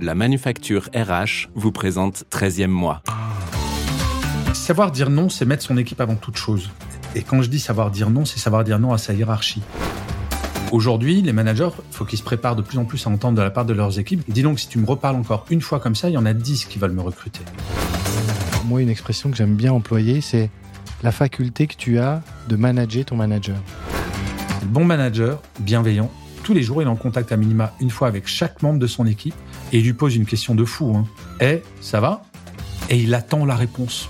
La manufacture RH vous présente 13e mois. Savoir dire non, c'est mettre son équipe avant toute chose. Et quand je dis savoir dire non, c'est savoir dire non à sa hiérarchie. Aujourd'hui, les managers, il faut qu'ils se préparent de plus en plus à entendre de la part de leurs équipes. Dis donc, si tu me reparles encore une fois comme ça, il y en a 10 qui veulent me recruter. Moi, une expression que j'aime bien employer, c'est la faculté que tu as de manager ton manager. Bon manager, bienveillant, tous les jours, il est en contact à minima une fois avec chaque membre de son équipe et il lui pose une question de fou. Hein. Eh, ça va? Et il attend la réponse.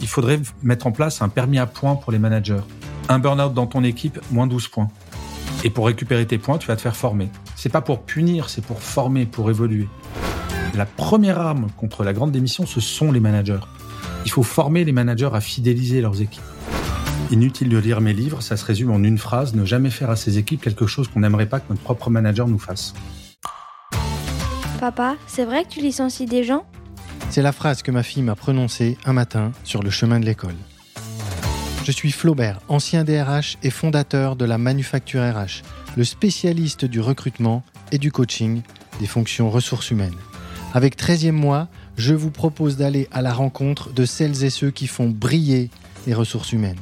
Il faudrait mettre en place un permis à points pour les managers. Un burn-out dans ton équipe, moins 12 points. Et pour récupérer tes points, tu vas te faire former. C'est pas pour punir, c'est pour former, pour évoluer. La première arme contre la grande démission, ce sont les managers. Il faut former les managers à fidéliser leurs équipes. Inutile de lire mes livres, ça se résume en une phrase, ne jamais faire à ses équipes quelque chose qu'on n'aimerait pas que notre propre manager nous fasse. Papa, c'est vrai que tu licencies des gens? C'est la phrase que ma fille m'a prononcée un matin sur le chemin de l'école. Je suis Flaubert, ancien DRH et fondateur de la Manufacture RH, le spécialiste du recrutement et du coaching des fonctions ressources humaines. Avec 13e mois, je vous propose d'aller à la rencontre de celles et ceux qui font briller les ressources humaines.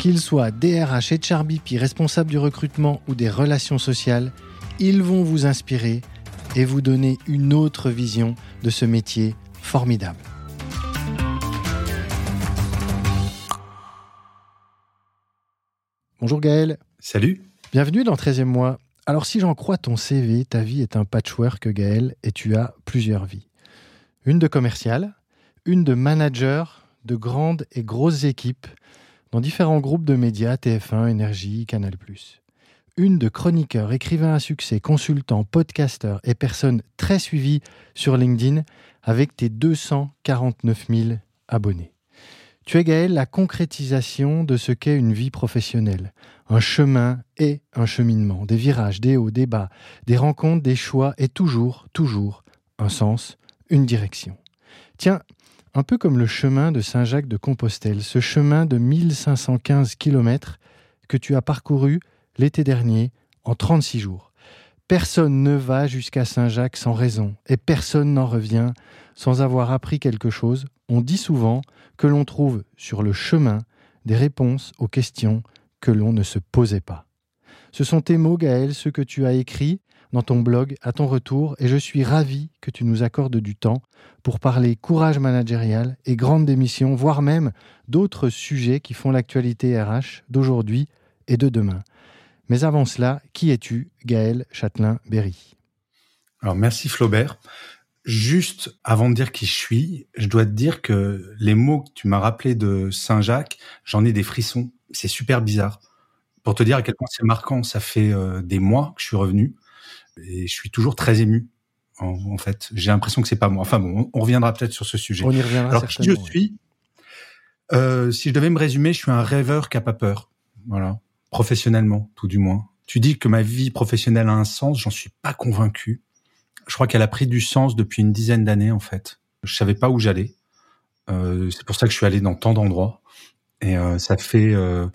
Qu'ils soient DRH et Charbipi, responsables du recrutement ou des relations sociales, ils vont vous inspirer et vous donner une autre vision de ce métier formidable. Bonjour Gaël. Salut. Bienvenue dans 13e mois. Alors si j'en crois ton CV, ta vie est un patchwork Gaël et tu as plusieurs vies. Une de commercial, une de manager de grandes et grosses équipes dans différents groupes de médias, TF1, Énergie, Canal+. Une de chroniqueur, écrivain à succès, consultant, podcasteur et personne très suivie sur LinkedIn avec tes 249 000 abonnés. Tu es Gaël la concrétisation de ce qu'est une vie professionnelle. Un chemin et un cheminement, des virages, des hauts, des bas, des rencontres, des choix et toujours, toujours un sens, une direction. Tiens, un peu comme le chemin de Saint-Jacques de Compostelle, ce chemin de 1515 km que tu as parcouru l'été dernier en 36 jours. Personne ne va jusqu'à Saint-Jacques sans raison, et personne n'en revient sans avoir appris quelque chose. On dit souvent que l'on trouve sur le chemin des réponses aux questions que l'on ne se posait pas. Ce sont tes mots, Gaël, ceux que tu as écrits dans ton blog à ton retour, et je suis ravi que tu nous accordes du temps pour parler courage managérial et grande démission, voire même d'autres sujets qui font l'actualité RH d'aujourd'hui et de demain. Mais avant cela, qui es-tu, Gaël Châtelain-Berry? Alors merci Flaubert. Juste avant de dire qui je suis, je dois te dire que les mots que tu m'as rappelés de Saint-Jacques, j'en ai des frissons. C'est super bizarre. Pour te dire à quel point c'est marquant, ça fait euh, des mois que je suis revenu et je suis toujours très ému. En, fait, j'ai l'impression que c'est pas moi. Enfin bon, on, reviendra peut-être sur ce sujet. On y reviendra. Alors qui je suis euh, Si je devais me résumer, je suis un rêveur qui a pas peur. Voilà professionnellement, tout du moins. Tu dis que ma vie professionnelle a un sens, j'en suis pas convaincu. Je crois qu'elle a pris du sens depuis une dizaine d'années en fait. Je savais pas où j'allais. Euh, c'est pour ça que je suis allé dans tant d'endroits. Et euh, ça fait euh,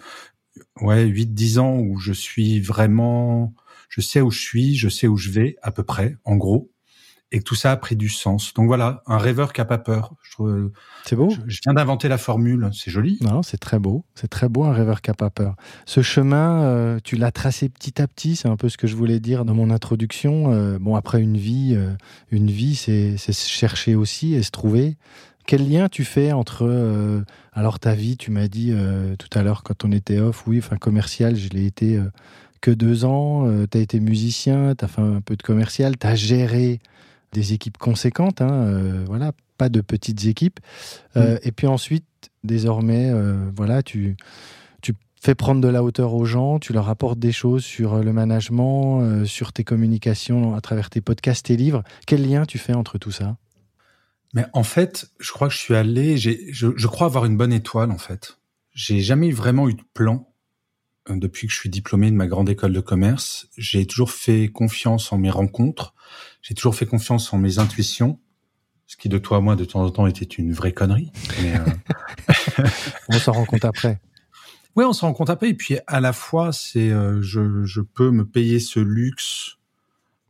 ouais 8-10 ans où je suis vraiment, je sais où je suis, je sais où je vais à peu près, en gros et que tout ça a pris du sens. Donc voilà, un rêveur qui a pas peur. C'est beau. Je, viens d'inventer la formule, c'est joli. Non, c'est très beau. C'est très beau un rêveur qui a pas peur. Ce chemin, euh, tu l'as tracé petit à petit. C'est un peu ce que je voulais dire dans mon introduction. Euh, bon, après une vie, euh, une vie, c'est se chercher aussi et se trouver. Quel lien tu fais entre alors ta vie, tu m'as dit tout à l'heure quand on était off, oui, enfin commercial, je l'ai été que deux ans. tu as été musicien, tu as fait un peu de commercial, tu as géré des équipes conséquentes, hein, euh, voilà, pas de petites équipes. Euh, mm. Et puis ensuite, désormais, euh, voilà, tu, tu fais prendre de la hauteur aux gens, tu leur apportes des choses sur le management, sur tes communications à travers tes podcasts, tes livres. Quel lien tu fais entre tout ça? Mais en fait, je crois que je suis allé, je, je crois avoir une bonne étoile en fait. J'ai jamais vraiment eu de plan depuis que je suis diplômé de ma grande école de commerce. J'ai toujours fait confiance en mes rencontres j'ai toujours fait confiance en mes intuitions, ce qui de toi à moi de temps en temps était une vraie connerie. Euh, on s'en rend compte après. Oui, on s'en rend compte après. Et puis à la fois, c'est euh, je, je peux me payer ce luxe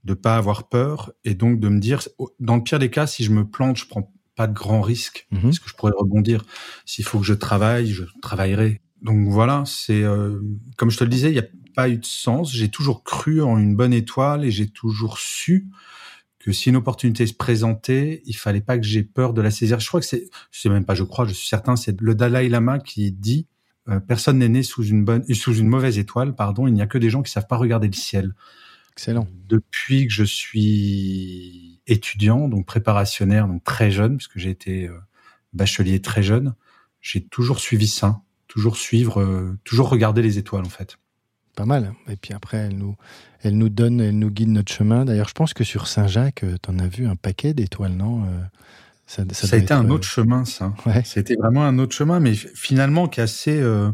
de pas avoir peur et donc de me dire, dans le pire des cas, si je me plante, je prends pas de grands risques, Mhm. parce que je pourrais rebondir. S'il faut que je travaille, je travaillerai. Donc voilà, c'est euh, comme je te le disais, il n'y a pas eu de sens. J'ai toujours cru en une bonne étoile et j'ai toujours su que si une opportunité se présentait, il fallait pas que j'ai peur de la saisir. Je crois que c'est, je sais même pas, je crois, je suis certain, c'est le Dalai Lama qui dit euh, personne n'est né sous une bonne, sous une mauvaise étoile, pardon. Il n'y a que des gens qui savent pas regarder le ciel. Excellent. Depuis que je suis étudiant, donc préparationnaire, donc très jeune, puisque j'ai été euh, bachelier très jeune, j'ai toujours suivi ça, toujours suivre, euh, toujours regarder les étoiles en fait. Pas mal. Et puis après, elle nous, elle nous donne, elle nous guide notre chemin. D'ailleurs, je pense que sur Saint-Jacques, tu en as vu un paquet d'étoiles, non Euh, Ça, doit a été être, un euh, autre chemin, ça. Ouais. C'était vraiment un autre chemin, mais finalement qui est assez. euh,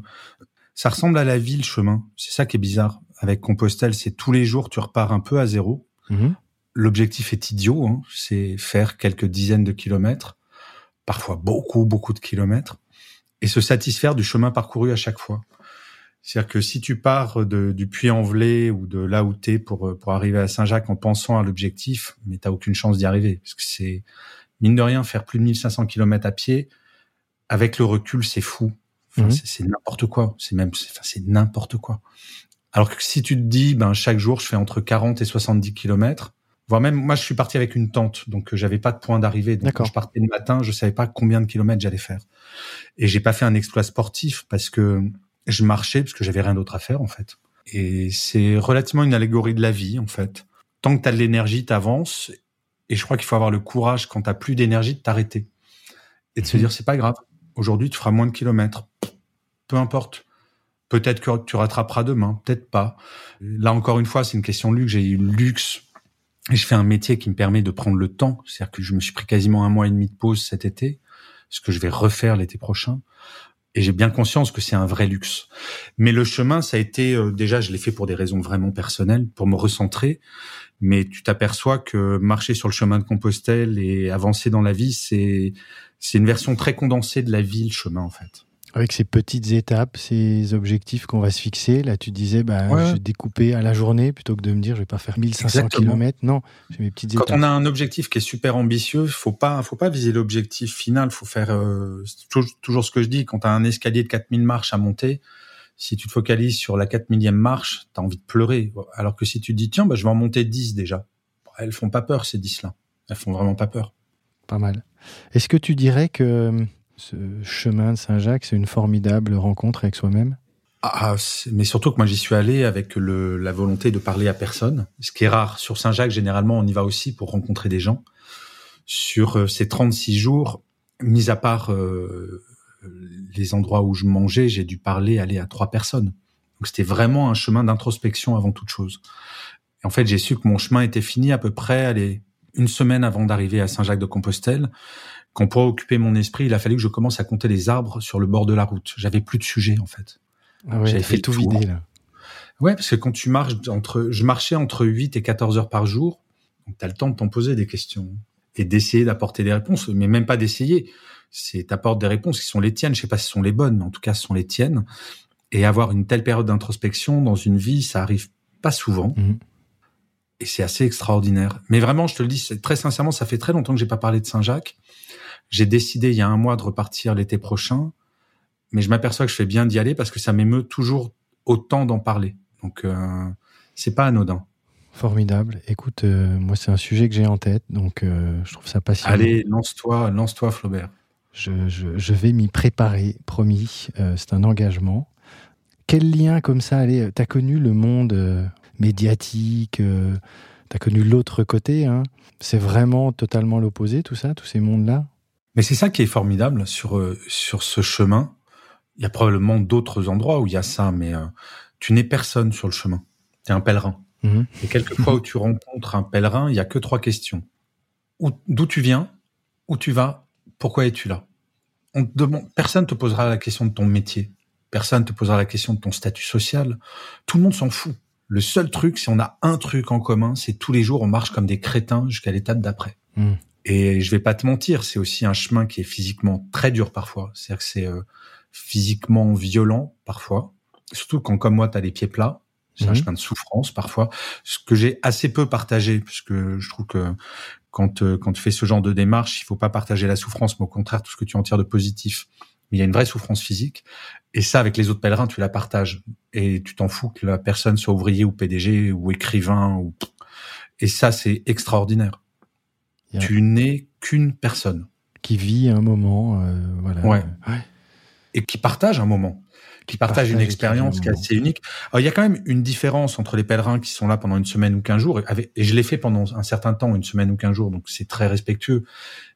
ça ressemble à la vie, le chemin. C'est ça qui est bizarre. Avec Compostelle, c'est tous les jours, tu repars un peu à zéro. Mhm. L'objectif est idiot, hein. c'est faire quelques dizaines de kilomètres, parfois beaucoup, beaucoup de kilomètres, et se satisfaire du chemin parcouru à chaque fois. C'est-à-dire que si tu pars de, du Puy-en-Velay ou de là où t'es pour, euh, pour arriver à Saint-Jacques en pensant à l'objectif, mais t'as aucune chance d'y arriver. Parce que c'est, mine de rien, faire plus de 1500 kilomètres à pied, avec le recul, c'est fou. Enfin, Mhm. c'est- n'importe quoi. C'est même, c'est n'importe quoi. Alors que si tu te dis, ben, chaque jour, je fais entre 40 et 70 kilomètres, voire même, moi, je suis parti avec une tente, donc euh, j'avais pas de point d'arrivée. Donc, quand je partais le matin, je savais pas combien de kilomètres j'allais faire. Et j'ai pas fait un exploit sportif parce que je marchais parce que j'avais rien d'autre à faire, en fait. Et c'est relativement une allégorie de la vie, en fait. Tant que tu as de l'énergie, t'avances. Et je crois qu'il faut avoir le courage, quand t'as plus d'énergie, de t'arrêter. Et de se Mhm. dire, c'est pas grave. Aujourd'hui, tu feras moins de kilomètres. Peu importe. Peut-être que tu rattraperas demain, peut-être pas. Là, encore une fois, c'est une question de luxe. J'ai eu le luxe. Je fais un métier qui me permet de prendre le temps. C'est-à-dire que je me suis pris quasiment un mois et demi de pause cet été, ce que je vais refaire l'été prochain. Et j'ai bien conscience que c'est un vrai luxe. Mais le chemin, ça a été euh, déjà, je l'ai fait pour des raisons vraiment personnelles, pour me recentrer. Mais tu t'aperçois que marcher sur le chemin de Compostelle et avancer dans la vie, c'est c'est une version très condensée de la vie, le chemin en fait. Avec ces petites étapes, ces objectifs qu'on va se fixer. Là, tu disais, bah, Ouais. je vais découper à la journée plutôt que de me dire, je vais pas faire 1500 Exactement. km. Non, j'ai mes petites Quand étapes. on a un objectif qui est super ambitieux, faut pas faut pas viser l'objectif final, faut faire euh, toujours, ce que je dis quand tu as un escalier de 4000 marches à monter, si tu te focalises sur la 4000e marche, tu as envie de pleurer alors que si tu te dis tiens, bah je vais en monter 10 déjà. Elles font pas peur ces 10 là. Elles font vraiment pas peur. Pas mal. Est-ce que tu dirais que ce chemin de Saint-Jacques, c'est une formidable rencontre avec soi-même Ah, c'est- mais surtout que moi j'y suis allé avec la volonté de parler à personne, ce qui est rare. Sur Saint-Jacques, généralement, on y va aussi pour rencontrer des gens. Sur euh, ces 36 jours, mis à part euh, les endroits où je mangeais, j'ai dû parler, aller à trois personnes. Donc c'était vraiment un chemin d'introspection avant toute chose. En fait, j'ai su que mon chemin était fini à peu près, allez, une semaine avant d'arriver à Saint-Jacques-de-Compostelle. Quand pour occuper mon esprit, il a fallu que je commence à compter les arbres sur le bord de la route. J'avais plus de sujet, en fait. Ah ouais, J'avais t'as fait tout tour. vider là. Ouais, parce que quand tu marches entre, je marchais entre 8 et 14 heures par jour, donc tu as le temps de t'en poser des questions et d'essayer d'apporter des réponses, mais même pas d'essayer. C'est t'apportes des réponses qui sont les tiennes. Je sais pas si ce sont les bonnes, mais en tout cas, ce sont les tiennes. Et avoir une telle période d'introspection dans une vie, ça arrive pas souvent. Mhm. Et c'est assez extraordinaire. Mais vraiment, je te le dis, très sincèrement, ça fait très longtemps que j'ai pas parlé de Saint-Jacques. J'ai décidé il y a un mois de repartir l'été prochain, mais je m'aperçois que je fais bien d'y aller parce que ça m'émeut toujours autant d'en parler. Donc, euh, c'est pas anodin. Formidable. Écoute, euh, moi, c'est un sujet que j'ai en tête, donc euh, je trouve ça passionnant. Allez, lance-toi, lance-toi, Flaubert. Je, je- je vais m'y préparer, promis. Euh, c'est un engagement. Quel lien comme ça Allez, t'as connu le monde médiatique, t'as connu l'autre côté. Hein? C'est vraiment totalement l'opposé, tout ça, tous ces mondes-là? Mais c'est ça qui est formidable sur euh, sur ce chemin. Il y a probablement d'autres endroits où il y a ça, mais euh, tu n'es personne sur le chemin. Tu es un pèlerin. Mhm. Et quelques fois où tu rencontres un pèlerin, il y a que trois questions. Où- D'où tu viens Où tu vas Pourquoi es-tu là? On te demande, Personne te posera la question de ton métier. Personne te posera la question de ton statut social. Tout le monde s'en fout. Le seul truc, si on a un truc en commun, c'est tous les jours on marche comme des crétins jusqu'à l'étape d'après. Mhm. Et je vais pas te mentir, c'est aussi un chemin qui est physiquement très dur parfois. C'est-à-dire que c'est euh, physiquement violent parfois. Surtout quand, comme moi, tu as les pieds plats. C'est un chemin de souffrance parfois, ce que j'ai assez peu partagé, puisque je trouve que quand, euh, quand tu fais ce genre de démarche, il faut pas partager la souffrance, mais au contraire tout ce que tu en tires de positif. Mais il y a une vraie souffrance physique, et ça, avec les autres pèlerins, tu la partages, et tu t'en fous que la personne soit ouvrier ou PDG ou écrivain, ou... et ça, c'est extraordinaire. A- Tu n'es qu'une personne, Qui vit un moment, euh, voilà. Ouais. et qui partage un moment, qui partage une expérience qui est assez unique. Alors, il y a quand même une différence entre les pèlerins qui sont là pendant une semaine ou quinze jours, et, avec- et je l'ai fait pendant un certain temps, une semaine ou quinze jours, donc c'est très respectueux.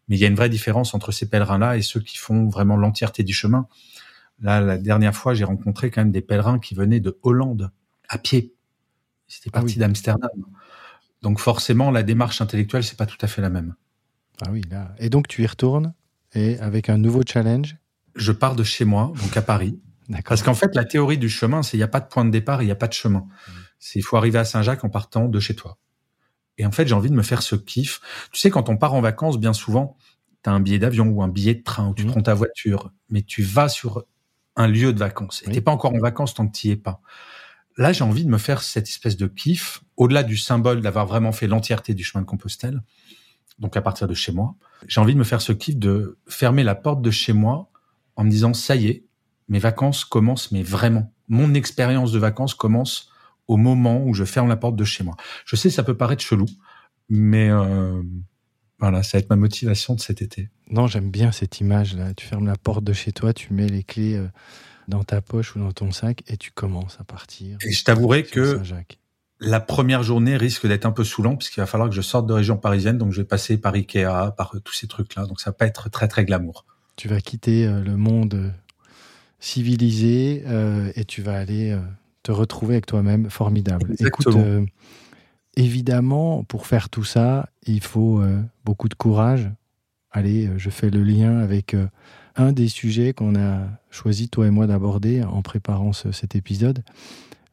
Mais il y a une vraie différence entre ces pèlerins-là et ceux qui font vraiment l'entièreté du chemin. Là, la dernière fois, j'ai rencontré quand même des pèlerins qui venaient de Hollande à pied. C'était Ah parti oui. d'Amsterdam. Donc forcément, la démarche intellectuelle, c'est pas tout à fait la même. Ah oui, là. Et donc, tu y retournes, et avec un nouveau challenge? Je pars de chez moi, donc à Paris. Parce qu'en fait, la théorie du chemin, c'est il n'y a pas de point de départ, il n'y a pas de chemin. C'est il faut arriver à Saint-Jacques en partant de chez toi. Et en fait, j'ai envie de me faire ce kiff. Tu sais, quand on part en vacances, bien souvent, tu as un billet d'avion ou un billet de train ou tu Mhm. prends ta voiture, mais tu vas sur un lieu de vacances. Et Oui. t'es pas encore en vacances tant que tu es pas. Là, j'ai envie de me faire cette espèce de kiff, au-delà du symbole d'avoir vraiment fait l'entièreté du chemin de Compostelle, donc à partir de chez moi. J'ai envie de me faire ce kiff de fermer la porte de chez moi en me disant, ça y est, mes vacances commencent, mais vraiment. Mon expérience de vacances commence au moment où je ferme la porte de chez moi. Je sais, ça peut paraître chelou, mais euh, voilà, ça va être ma motivation de cet été. Non, j'aime bien cette image-là. Tu fermes la porte de chez toi, tu mets les clés euh, dans ta poche ou dans ton sac, et tu commences à partir. Et je t'avouerai que la première journée risque d'être un peu saoulant, puisqu'il va falloir que je sorte de région parisienne, donc je vais passer par Ikea, par euh, tous ces trucs-là, donc ça va pas être très très glamour. Tu vas quitter euh, le monde euh, civilisé euh, et tu vas aller euh, te retrouver avec toi-même. Formidable. Écoute, euh, évidemment, pour faire tout ça, il faut beaucoup de courage. Allez, je fais le lien avec un des sujets qu'on a choisi, toi et moi, d'aborder en préparant ce- cet épisode.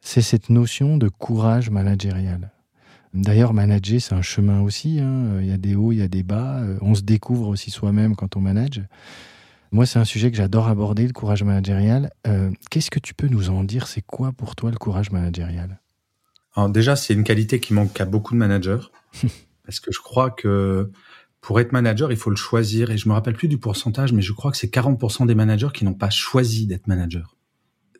C'est cette notion de courage managérial. D'ailleurs, manager, c'est un chemin aussi. hein. Il y a des hauts, il y a des bas. Euh, On se découvre aussi soi-même quand on manage. Moi, c'est un sujet que j'adore aborder, le courage managérial. Euh, Qu'est-ce que tu peux nous en dire? C'est quoi pour toi le courage managérial? Alors déjà, c'est une qualité qui manque à beaucoup de managers, parce que je crois que pour être manager, il faut le choisir. Et je me rappelle plus du pourcentage, mais je crois que c'est 40% des managers qui n'ont pas choisi d'être manager.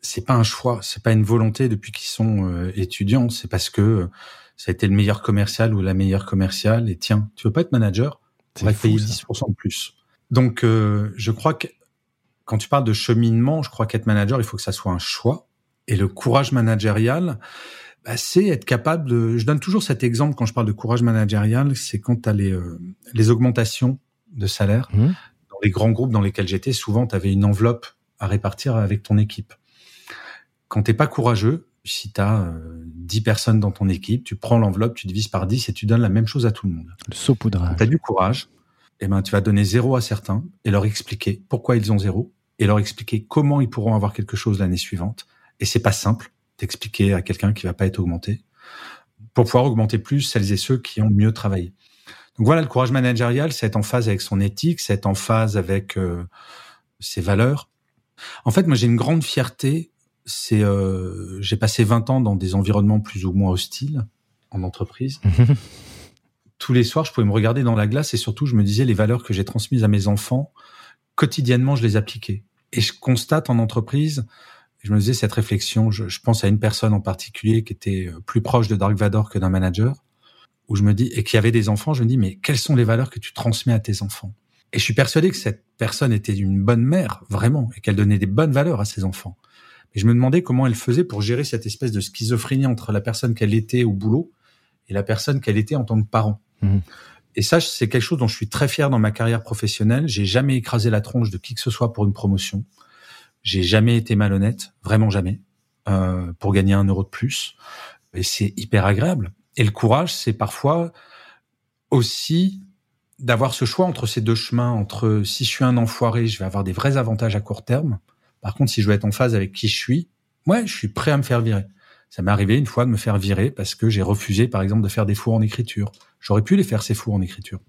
C'est pas un choix, c'est pas une volonté depuis qu'ils sont euh, étudiants. C'est parce que euh, ça a été le meilleur commercial ou la meilleure commerciale. Et tiens, tu veux pas être manager? On va payer ça. 10% de plus. Donc, euh, je crois que quand tu parles de cheminement, je crois qu'être manager, il faut que ça soit un choix. Et le courage managérial, bah, c'est être capable de... Je donne toujours cet exemple quand je parle de courage managérial, c'est quand tu as les, euh, les augmentations de salaire. Mhm. Dans les grands groupes dans lesquels j'étais, souvent, tu avais une enveloppe à répartir avec ton équipe. Quand t'es pas courageux, si tu as 10 personnes dans ton équipe, tu prends l'enveloppe, tu divises par 10 et tu donnes la même chose à tout le monde. Le saupoudrage. Tu as du courage, eh ben, tu vas donner zéro à certains et leur expliquer pourquoi ils ont zéro et leur expliquer comment ils pourront avoir quelque chose l'année suivante. Et c'est pas simple d'expliquer à quelqu'un qui va pas être augmenté pour pouvoir augmenter plus celles et ceux qui ont mieux travaillé. Donc voilà, le courage managérial, c'est être en phase avec son éthique, c'est être en phase avec euh, ses valeurs. En fait, moi, j'ai une grande fierté. C'est, euh, j'ai passé 20 ans dans des environnements plus ou moins hostiles en entreprise tous les soirs, je pouvais me regarder dans la glace et surtout, je me disais les valeurs que j'ai transmises à mes enfants, quotidiennement, je les appliquais. Et je constate en entreprise, je me disais cette réflexion, je, je pense à une personne en particulier qui était euh, plus proche de Dark Vador que d'un manager, où je me dis, et qui avait des enfants, je me dis, mais quelles sont les valeurs que tu transmets à tes enfants? Et je suis persuadé que cette personne était une bonne mère, vraiment, et qu'elle donnait des bonnes valeurs à ses enfants. Et je me demandais comment elle faisait pour gérer cette espèce de schizophrénie entre la personne qu'elle était au boulot et la personne qu'elle était en tant que parent. Mhm. Et ça, c'est quelque chose dont je suis très fier dans ma carrière professionnelle. J'ai jamais écrasé la tronche de qui que ce soit pour une promotion. J'ai jamais été malhonnête, vraiment jamais, euh, pour gagner un euro de plus. Et c'est hyper agréable. Et le courage, c'est parfois aussi d'avoir ce choix entre ces deux chemins, entre si je suis un enfoiré, je vais avoir des vrais avantages à court terme. Par contre, si je veux être en phase avec qui je suis, ouais, je suis prêt à me faire virer. Ça m'est arrivé une fois de me faire virer parce que j'ai refusé, par exemple, de faire des fours en écriture. J'aurais pu les faire ces fours en écriture.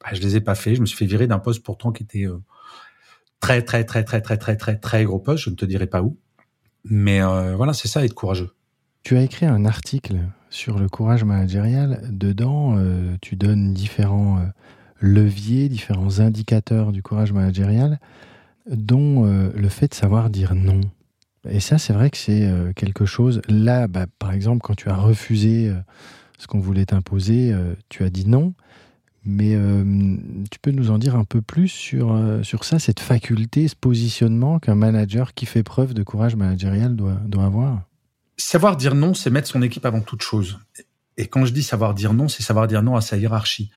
Bah, je les ai pas fait. Je me suis fait virer d'un poste pourtant qui était euh, très très très très très très très très gros poste. Je ne te dirai pas où. Mais euh, voilà, c'est ça être courageux. Tu as écrit un article sur le courage managérial. Dedans, euh, tu donnes différents euh, leviers, différents indicateurs du courage managérial, dont le fait de savoir dire non. Et ça, c'est vrai que c'est quelque chose. Là, bah, par exemple, quand tu as refusé ce qu'on voulait t'imposer, tu as dit non. Mais tu peux nous en dire un peu plus sur, sur ça, cette faculté, ce positionnement qu'un manager qui fait preuve de courage managérial doit, doit avoir? Savoir dire non, c'est mettre son équipe avant toute chose. Et quand je dis savoir dire non, c'est savoir dire non à sa hiérarchie.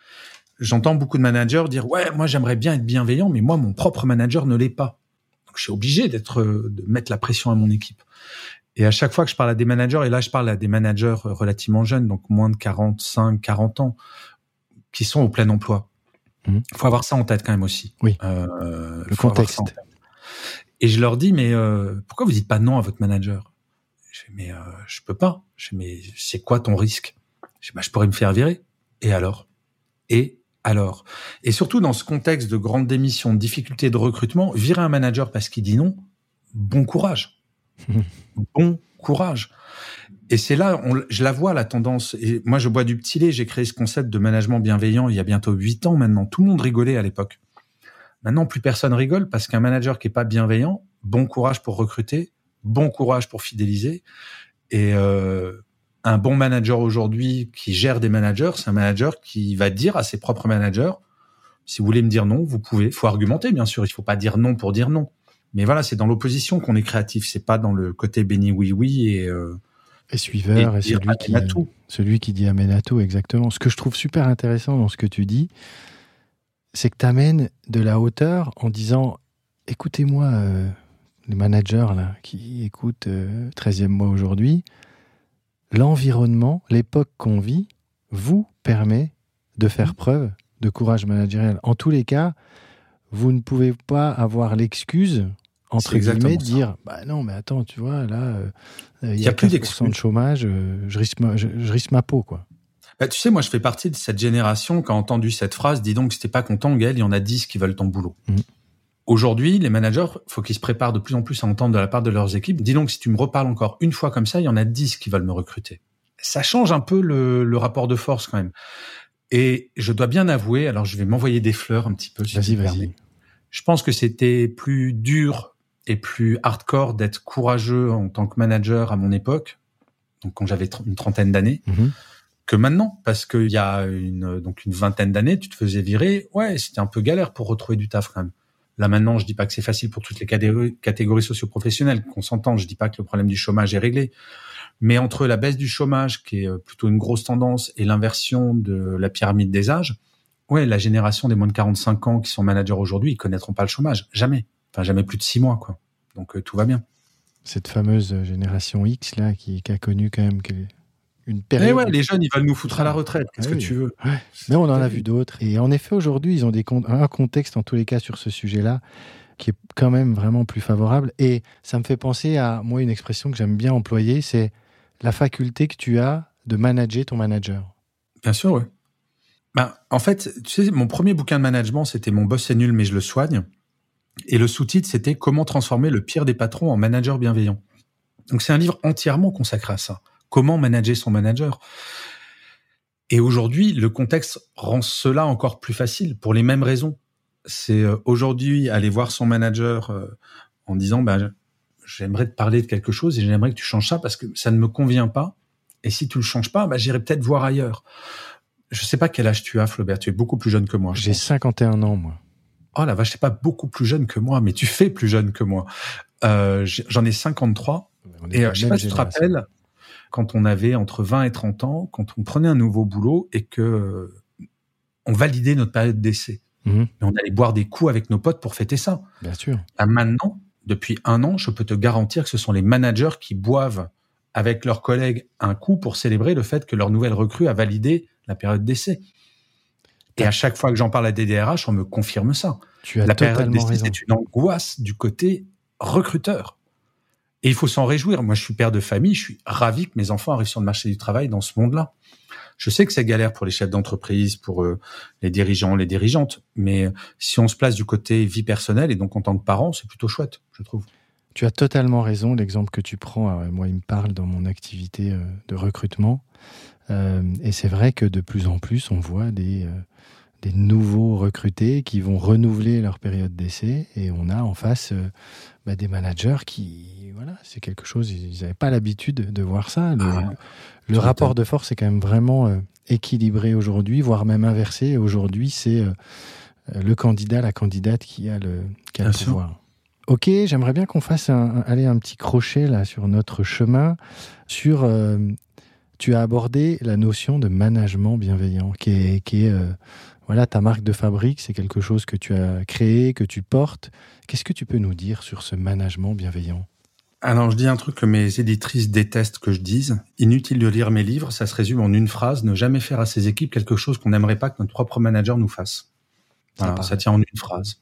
J'entends beaucoup de managers dire ouais, moi j'aimerais bien être bienveillant, mais moi mon propre manager ne l'est pas. Donc je suis obligé d'être de mettre la pression à mon équipe. Et à chaque fois que je parle à des managers, et là je parle à des managers relativement jeunes, donc moins de 45, 40 ans, qui sont au plein emploi. Il mmh. faut avoir ça en tête quand même aussi. Oui. Euh, le contexte. Et je leur dis mais euh, pourquoi vous dites pas non à votre manager? Je fais, mais euh, je peux pas. Je fais, mais c'est quoi ton risque? Je, fais, bah, je pourrais me faire virer. Et alors? Et alors? Et surtout dans ce contexte de grande démission, de difficulté de recrutement, virer un manager parce qu'il dit non, bon courage. bon courage. Et c'est là, on, je la vois la tendance. Et moi, je bois du petit lait. J'ai créé ce concept de management bienveillant il y a bientôt huit ans maintenant. Tout le monde rigolait à l'époque. Maintenant, plus personne rigole parce qu'un manager qui est pas bienveillant, bon courage pour recruter, bon courage pour fidéliser. Et euh, un bon manager aujourd'hui qui gère des managers, c'est un manager qui va dire à ses propres managers, si vous voulez me dire non, vous pouvez. Il faut argumenter, bien sûr. Il faut pas dire non pour dire non. Mais voilà, c'est dans l'opposition qu'on est créatif. C'est pas dans le côté béni oui oui et euh, et suiveur et, celui qui celui qui dit amène à tout exactement. Ce que je trouve super intéressant dans ce que tu dis, c'est que tu amènes de la hauteur en disant écoutez-moi. Euh, les managers là, qui écoutent 13e euh, mois aujourd'hui, l'environnement, l'époque qu'on vit, vous permet de faire preuve de courage managérial. En tous les cas, vous ne pouvez pas avoir l'excuse entre guillemets de dire bah non mais attends tu vois là euh, il y, a, plus de chômage euh, je risque ma, je, risque ma peau quoi bah, tu sais moi je fais partie de cette génération qui a entendu cette phrase dis donc si t'es pas content Gaël il y en a 10 qui veulent ton boulot mmh. Aujourd'hui, les managers, faut qu'ils se préparent de plus en plus à entendre de la part de leurs équipes. Dis donc, si tu me reparles encore une fois comme ça, il y en a dix qui veulent me recruter. Ça change un peu le, rapport de force quand même. Et je dois bien avouer, alors je vais m'envoyer des fleurs un petit peu. vas-y, vas-y. Je pense que c'était plus dur et plus hardcore d'être courageux en tant que manager à mon époque, donc quand j'avais une trentaine d'années, mhm. que maintenant, parce qu'il y a une donc une vingtaine d'années, tu te faisais virer. Ouais, c'était un peu galère pour retrouver du taf quand même. Là maintenant, je dis pas que c'est facile pour toutes les catégories, socio-professionnelles, qu'on s'entende. Je dis pas que le problème du chômage est réglé, mais entre la baisse du chômage, qui est euh, plutôt une grosse tendance, et l'inversion de la pyramide des âges, ouais, la génération des moins de 45 ans qui sont managers aujourd'hui, ils connaîtront pas le chômage, jamais. Enfin, jamais plus de six mois, quoi. Donc euh, tout va bien. Cette fameuse génération X là, qui, a connu quand même une période. Mais ouais, les jeunes, ils veulent nous foutre à la retraite. Qu'est-ce ah que tu veux? Mais on en a vu d'autres. Et en effet, aujourd'hui, ils ont des un contexte, en tous les cas, sur ce sujet-là, qui est quand même vraiment plus favorable. Et ça me fait penser à, moi, une expression que j'aime bien employer, c'est la faculté que tu as de manager ton manager. Bien sûr, oui. Ben, en fait, tu sais, mon premier bouquin de management, c'était Mon boss est nul, mais je le soigne. Et le sous-titre, c'était Comment transformer le pire des patrons en manager bienveillant. Donc, c'est un livre entièrement consacré à ça comment manager son manager. Et aujourd'hui, le contexte rend cela encore plus facile pour les mêmes raisons. C'est euh, aujourd'hui aller voir son manager euh, en disant ben, j'aimerais te parler de quelque chose et j'aimerais que tu changes ça parce que ça ne me convient pas. Et si tu le changes pas, ben, j'irai peut-être voir ailleurs. Je sais pas quel âge tu as, Flaubert. Tu es beaucoup plus jeune que moi. J'ai 51 ans, moi. Oh la vache, c'est pas beaucoup plus jeune que moi, mais tu fais plus jeune que moi. Euh, J'en ai 53. et je sais pas si tu te rappelles, quand on avait entre 20 et 30 ans, quand on prenait un nouveau boulot et que euh, on validait notre période d'essai. Mhm. on allait boire des coups avec nos potes pour fêter ça. Bien sûr. Ah, maintenant, depuis un an, je peux te garantir que ce sont les managers qui boivent avec leurs collègues un coup pour célébrer le fait que leur nouvelle recrue a validé la période d'essai. Et à chaque fois que j'en parle à des DRH, on me confirme ça. Tu as la période d'essai, c'est une angoisse du côté recruteur. Et il faut s'en réjouir. Moi, je suis père de famille, je suis ravi que mes enfants arrivent sur le marché du travail dans ce monde-là. Je sais que c'est galère pour les chefs d'entreprise, pour euh, les dirigeants, les dirigeantes, mais si on se place du côté vie personnelle et donc en tant que parent, c'est plutôt chouette, je trouve. Tu as totalement raison. L'exemple que tu prends, moi, il me parle dans mon activité de recrutement. Et c'est vrai que de plus en plus, on voit des, des nouveaux recrutés qui vont renouveler leur période d'essai et on a en face bah, des managers qui, voilà, c'est quelque chose, ils n'avaient pas l'habitude de voir ça. Le, ah, rapport de force est quand même vraiment euh, équilibré aujourd'hui, voire même inversé. Aujourd'hui, c'est euh, le candidat, la candidate qui a le, qui a le pouvoir. Ok, j'aimerais bien qu'on fasse un, aller un petit crochet là sur notre chemin. Sur, euh, tu as abordé la notion de management bienveillant, qui est, qui est voilà, ta marque de fabrique, c'est quelque chose que tu as créé, que tu portes. Qu'est-ce que tu peux nous dire sur ce management bienveillant? Alors, je dis un truc que mes éditrices détestent que je dise. Inutile de lire mes livres, ça se résume en une phrase. Ne jamais faire à ses équipes quelque chose qu'on n'aimerait pas que notre propre manager nous fasse. ça tient en une phrase.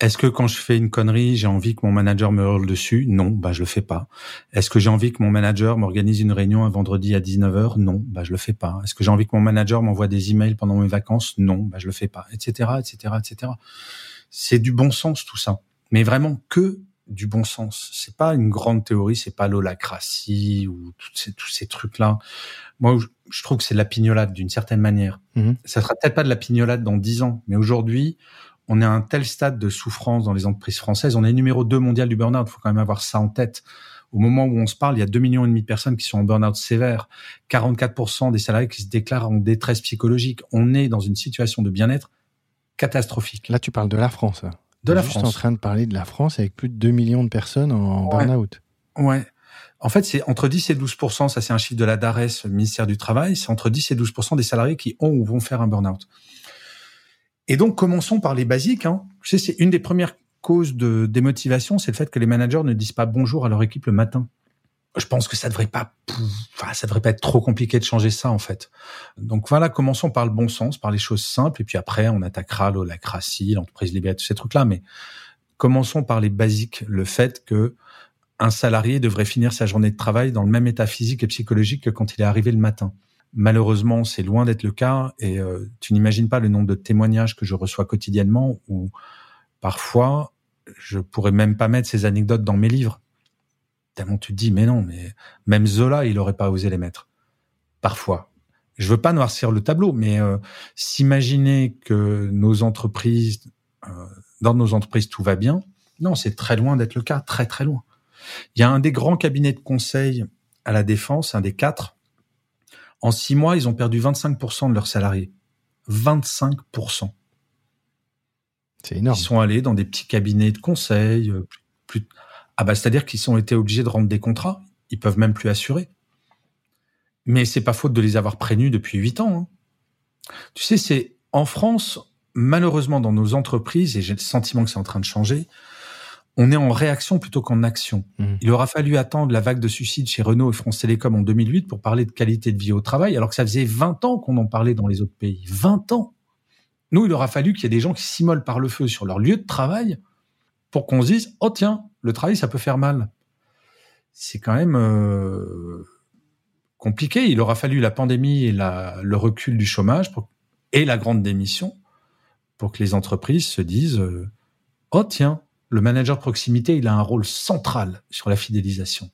Est-ce que quand je fais une connerie, j'ai envie que mon manager me hurle dessus? Non, bah je le fais pas. Est-ce que j'ai envie que mon manager m'organise une réunion un vendredi à 19h Non, bah je le fais pas. Est-ce que j'ai envie que mon manager m'envoie des emails pendant mes vacances? Non, bah je le fais pas, etc., etc., etc. C'est du bon sens tout ça, mais vraiment que du bon sens. C'est pas une grande théorie, c'est pas l'holacratie ou ces, tous ces trucs-là. Moi, je, trouve que c'est de la pignolade d'une certaine manière. Mmh. Ça sera peut-être pas de la pignolade dans dix ans, mais aujourd'hui, on est à un tel stade de souffrance dans les entreprises françaises. On est numéro 2 mondial du burn-out. Il faut quand même avoir ça en tête. Au moment où on se parle, il y a 2 millions et demi de personnes qui sont en burn-out sévère. 44% des salariés qui se déclarent en détresse psychologique. On est dans une situation de bien-être catastrophique. Là, tu parles de la France. De la France. en train de parler de la France avec plus de 2 millions de personnes en burn-out. Ouais. En fait, c'est entre 10 et 12% ça c'est un chiffre de la DARES, le ministère du Travail, c'est entre 10 et 12% des salariés qui ont ou vont faire un burn-out. Et donc, commençons par les basiques. Hein. sais, c'est une des premières causes de démotivation, c'est le fait que les managers ne disent pas bonjour à leur équipe le matin. Je pense que ça devrait pas, enfin, ça devrait pas être trop compliqué de changer ça en fait. Donc voilà, commençons par le bon sens, par les choses simples, et puis après on attaquera l'holacratie, l'entreprise libérale, tous ces trucs-là. Mais commençons par les basiques, le fait que un salarié devrait finir sa journée de travail dans le même état physique et psychologique que quand il est arrivé le matin. Malheureusement, c'est loin d'être le cas et euh, tu n'imagines pas le nombre de témoignages que je reçois quotidiennement où parfois je pourrais même pas mettre ces anecdotes dans mes livres. Tellement tu te dis mais non, mais même Zola, il aurait pas osé les mettre. Parfois. Je veux pas noircir le tableau, mais euh, s'imaginer que nos entreprises, euh, dans nos entreprises tout va bien, non, c'est très loin d'être le cas, très très loin. Il y a un des grands cabinets de conseil à la défense, un des quatre, en six mois, ils ont perdu 25% de leurs salariés. 25%. C'est énorme. Ils sont allés dans des petits cabinets de conseil. Euh, plus, Ah bah, c'est-à-dire qu'ils ont été obligés de rendre des contrats. Ils peuvent même plus assurer. Mais c'est pas faute de les avoir prévenus depuis huit ans. Hein. Tu sais, c'est en France, malheureusement, dans nos entreprises, et j'ai le sentiment que c'est en train de changer, on est en réaction plutôt qu'en action. Mmh. Il aura fallu attendre la vague de suicides chez Renault et France Télécom en 2008 pour parler de qualité de vie au travail, alors que ça faisait 20 ans qu'on en parlait dans les autres pays. 20 ans. Nous, il aura fallu qu'il y ait des gens qui s'immolent par le feu sur leur lieu de travail pour qu'on se dise, oh tiens, le travail, ça peut faire mal. C'est quand même euh, compliqué. Il aura fallu la pandémie et la, le recul du chômage et la grande démission pour que les entreprises se disent, euh, oh tiens, le manager proximité, il a un rôle central sur la fidélisation.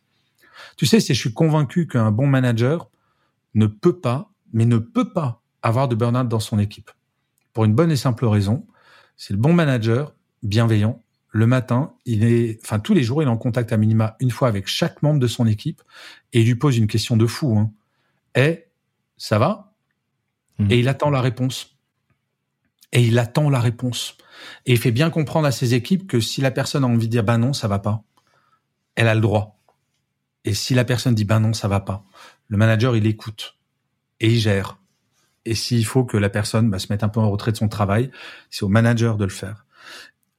Tu sais, c'est je suis convaincu qu'un bon manager ne peut pas, mais ne peut pas avoir de burn-out dans son équipe. Pour une bonne et simple raison, c'est le bon manager bienveillant. Le matin, il est, enfin tous les jours, il est en contact à minima une fois avec chaque membre de son équipe et il lui pose une question de fou. Hein. Eh, ça va? Mmh. Et il attend la réponse. Et il attend la réponse. Et il fait bien comprendre à ses équipes que si la personne a envie de dire ben non, ça va pas, elle a le droit. Et si la personne dit ben non, ça va pas, le manager il écoute et il gère. Et s'il faut que la personne bah, se mette un peu en retrait de son travail, c'est au manager de le faire.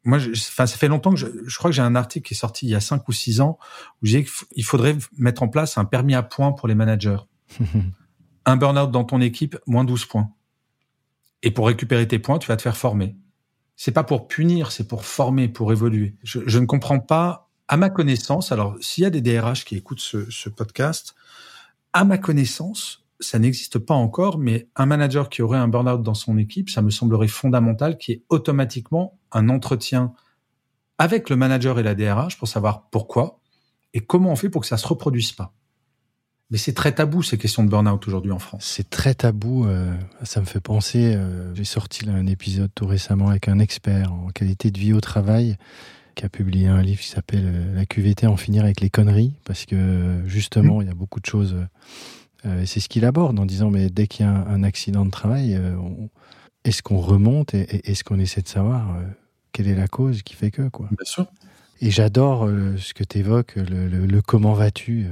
Moi, enfin, ça fait longtemps que je, je crois que j'ai un article qui est sorti il y a cinq ou six ans où j'ai il faudrait mettre en place un permis à points pour les managers. un burn-out dans ton équipe, moins 12 points. Et pour récupérer tes points, tu vas te faire former c'est pas pour punir, c'est pour former, pour évoluer. Je, ne comprends pas, à ma connaissance, alors s'il y a des DRH qui écoutent ce, ce podcast, à ma connaissance, ça n'existe pas encore, mais un manager qui aurait un burn-out dans son équipe, ça me semblerait fondamental qu'il y ait automatiquement un entretien avec le manager et la DRH pour savoir pourquoi et comment on fait pour que ça se reproduise pas. Mais c'est très tabou ces questions de burn-out aujourd'hui en France. C'est très tabou. Euh, ça me fait penser. Euh, j'ai sorti un épisode tout récemment avec un expert en qualité de vie au travail qui a publié un livre qui s'appelle euh, La QVT en finir avec les conneries parce que justement mmh. il y a beaucoup de choses. et c'est ce qu'il aborde en disant mais dès qu'il y a un, accident de travail, est-ce qu'on remonte et, est-ce qu'on essaie de savoir quelle est la cause qui fait que quoi? Bien sûr. Et j'adore ce que tu évoques, le, le, comment vas-tu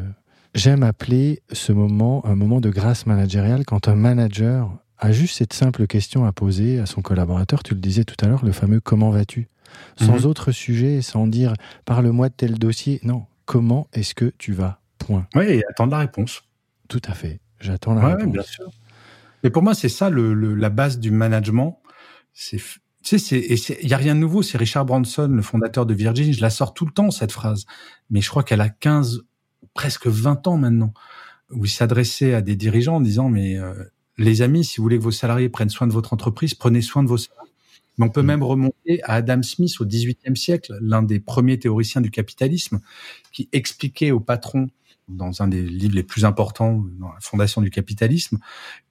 J'aime appeler ce moment un moment de grâce managériale quand un manager a juste cette simple question à poser à son collaborateur. Tu le disais tout à l'heure, le fameux comment vas-tu? Sans mhm. autre sujet, sans dire parle-moi de tel dossier. Non, comment est-ce que tu vas? Point. Oui, et attendre la réponse. Tout à fait. J'attends la réponse. bien sûr. Mais pour moi, c'est ça le, la base du management. C'est tu sais, il y a rien de nouveau. C'est Richard Branson, le fondateur de Virgin. Je la sors tout le temps cette phrase, mais je crois qu'elle a 15 presque 20 ans maintenant, où il s'adressait à des dirigeants en disant, mais euh, les amis, si vous voulez que vos salariés prennent soin de votre entreprise, prenez soin de vos salariés. Mais on peut mmh. même remonter à Adam Smith au XVIIIe siècle, l'un des premiers théoriciens du capitalisme, qui expliquait aux patrons, dans un des livres les plus importants dans la fondation du capitalisme,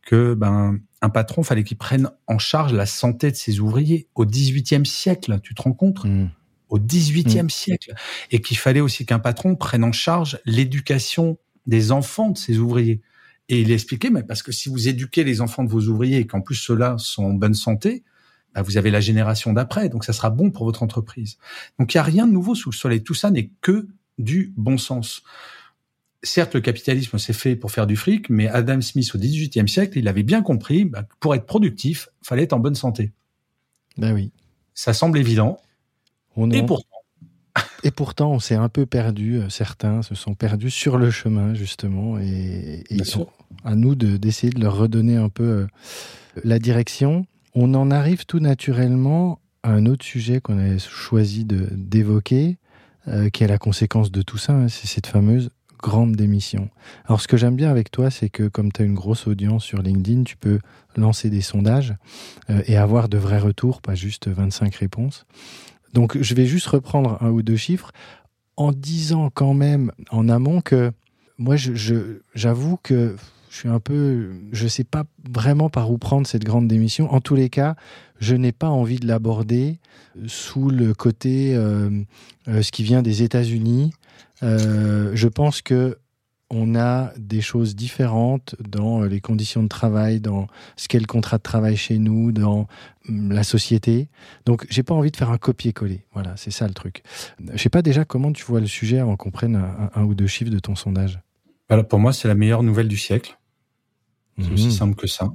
que ben un patron fallait qu'il prenne en charge la santé de ses ouvriers au XVIIIe siècle. Tu te rends compte? Mmh au XVIIIe mm. siècle, et qu'il fallait aussi qu'un patron prenne en charge l'éducation des enfants de ses ouvriers. Et il expliquait, mais parce que si vous éduquez les enfants de vos ouvriers et qu'en plus ceux-là sont en bonne santé, bah vous avez la génération d'après, donc ça sera bon pour votre entreprise. Donc il n'y a rien de nouveau sous le soleil. Tout ça n'est que du bon sens. Certes, le capitalisme s'est fait pour faire du fric, mais Adam Smith au XVIIIe siècle, il avait bien compris, bah, pour être productif, fallait être en bonne santé. Ben oui. Ça semble évident, et pourtant. Et pourtant, on s'est un peu perdu. Euh, certains se sont perdus sur le chemin, justement. Et, et à nous d'essayer de, leur redonner un peu euh, la direction. On en arrive tout naturellement à un autre sujet qu'on a choisi d'évoquer, euh, qui est la conséquence de tout ça. Hein, c'est cette fameuse grande démission. Alors, ce que j'aime bien avec toi, c'est que comme tu as une grosse audience sur LinkedIn, tu peux lancer des sondages et avoir de vrais retours, pas juste 25 réponses. Donc je vais juste reprendre un ou deux chiffres en disant quand même en amont que moi j'avoue que je suis un peu, je sais pas vraiment par où prendre cette grande démission. En tous les cas, je n'ai pas envie de l'aborder sous le côté euh, euh, ce qui vient des États-Unis. Euh, je pense que on a des choses différentes dans les conditions de travail, dans ce qu'est le contrat de travail chez nous, dans hum, la société. Donc, j'ai pas envie de faire un copier-coller. Voilà, c'est ça le truc. Je sais pas déjà comment tu vois le sujet avant qu'on prenne un, ou deux chiffres de ton sondage. Alors, pour moi, c'est la meilleure nouvelle du siècle. C'est aussi mmh. simple que ça.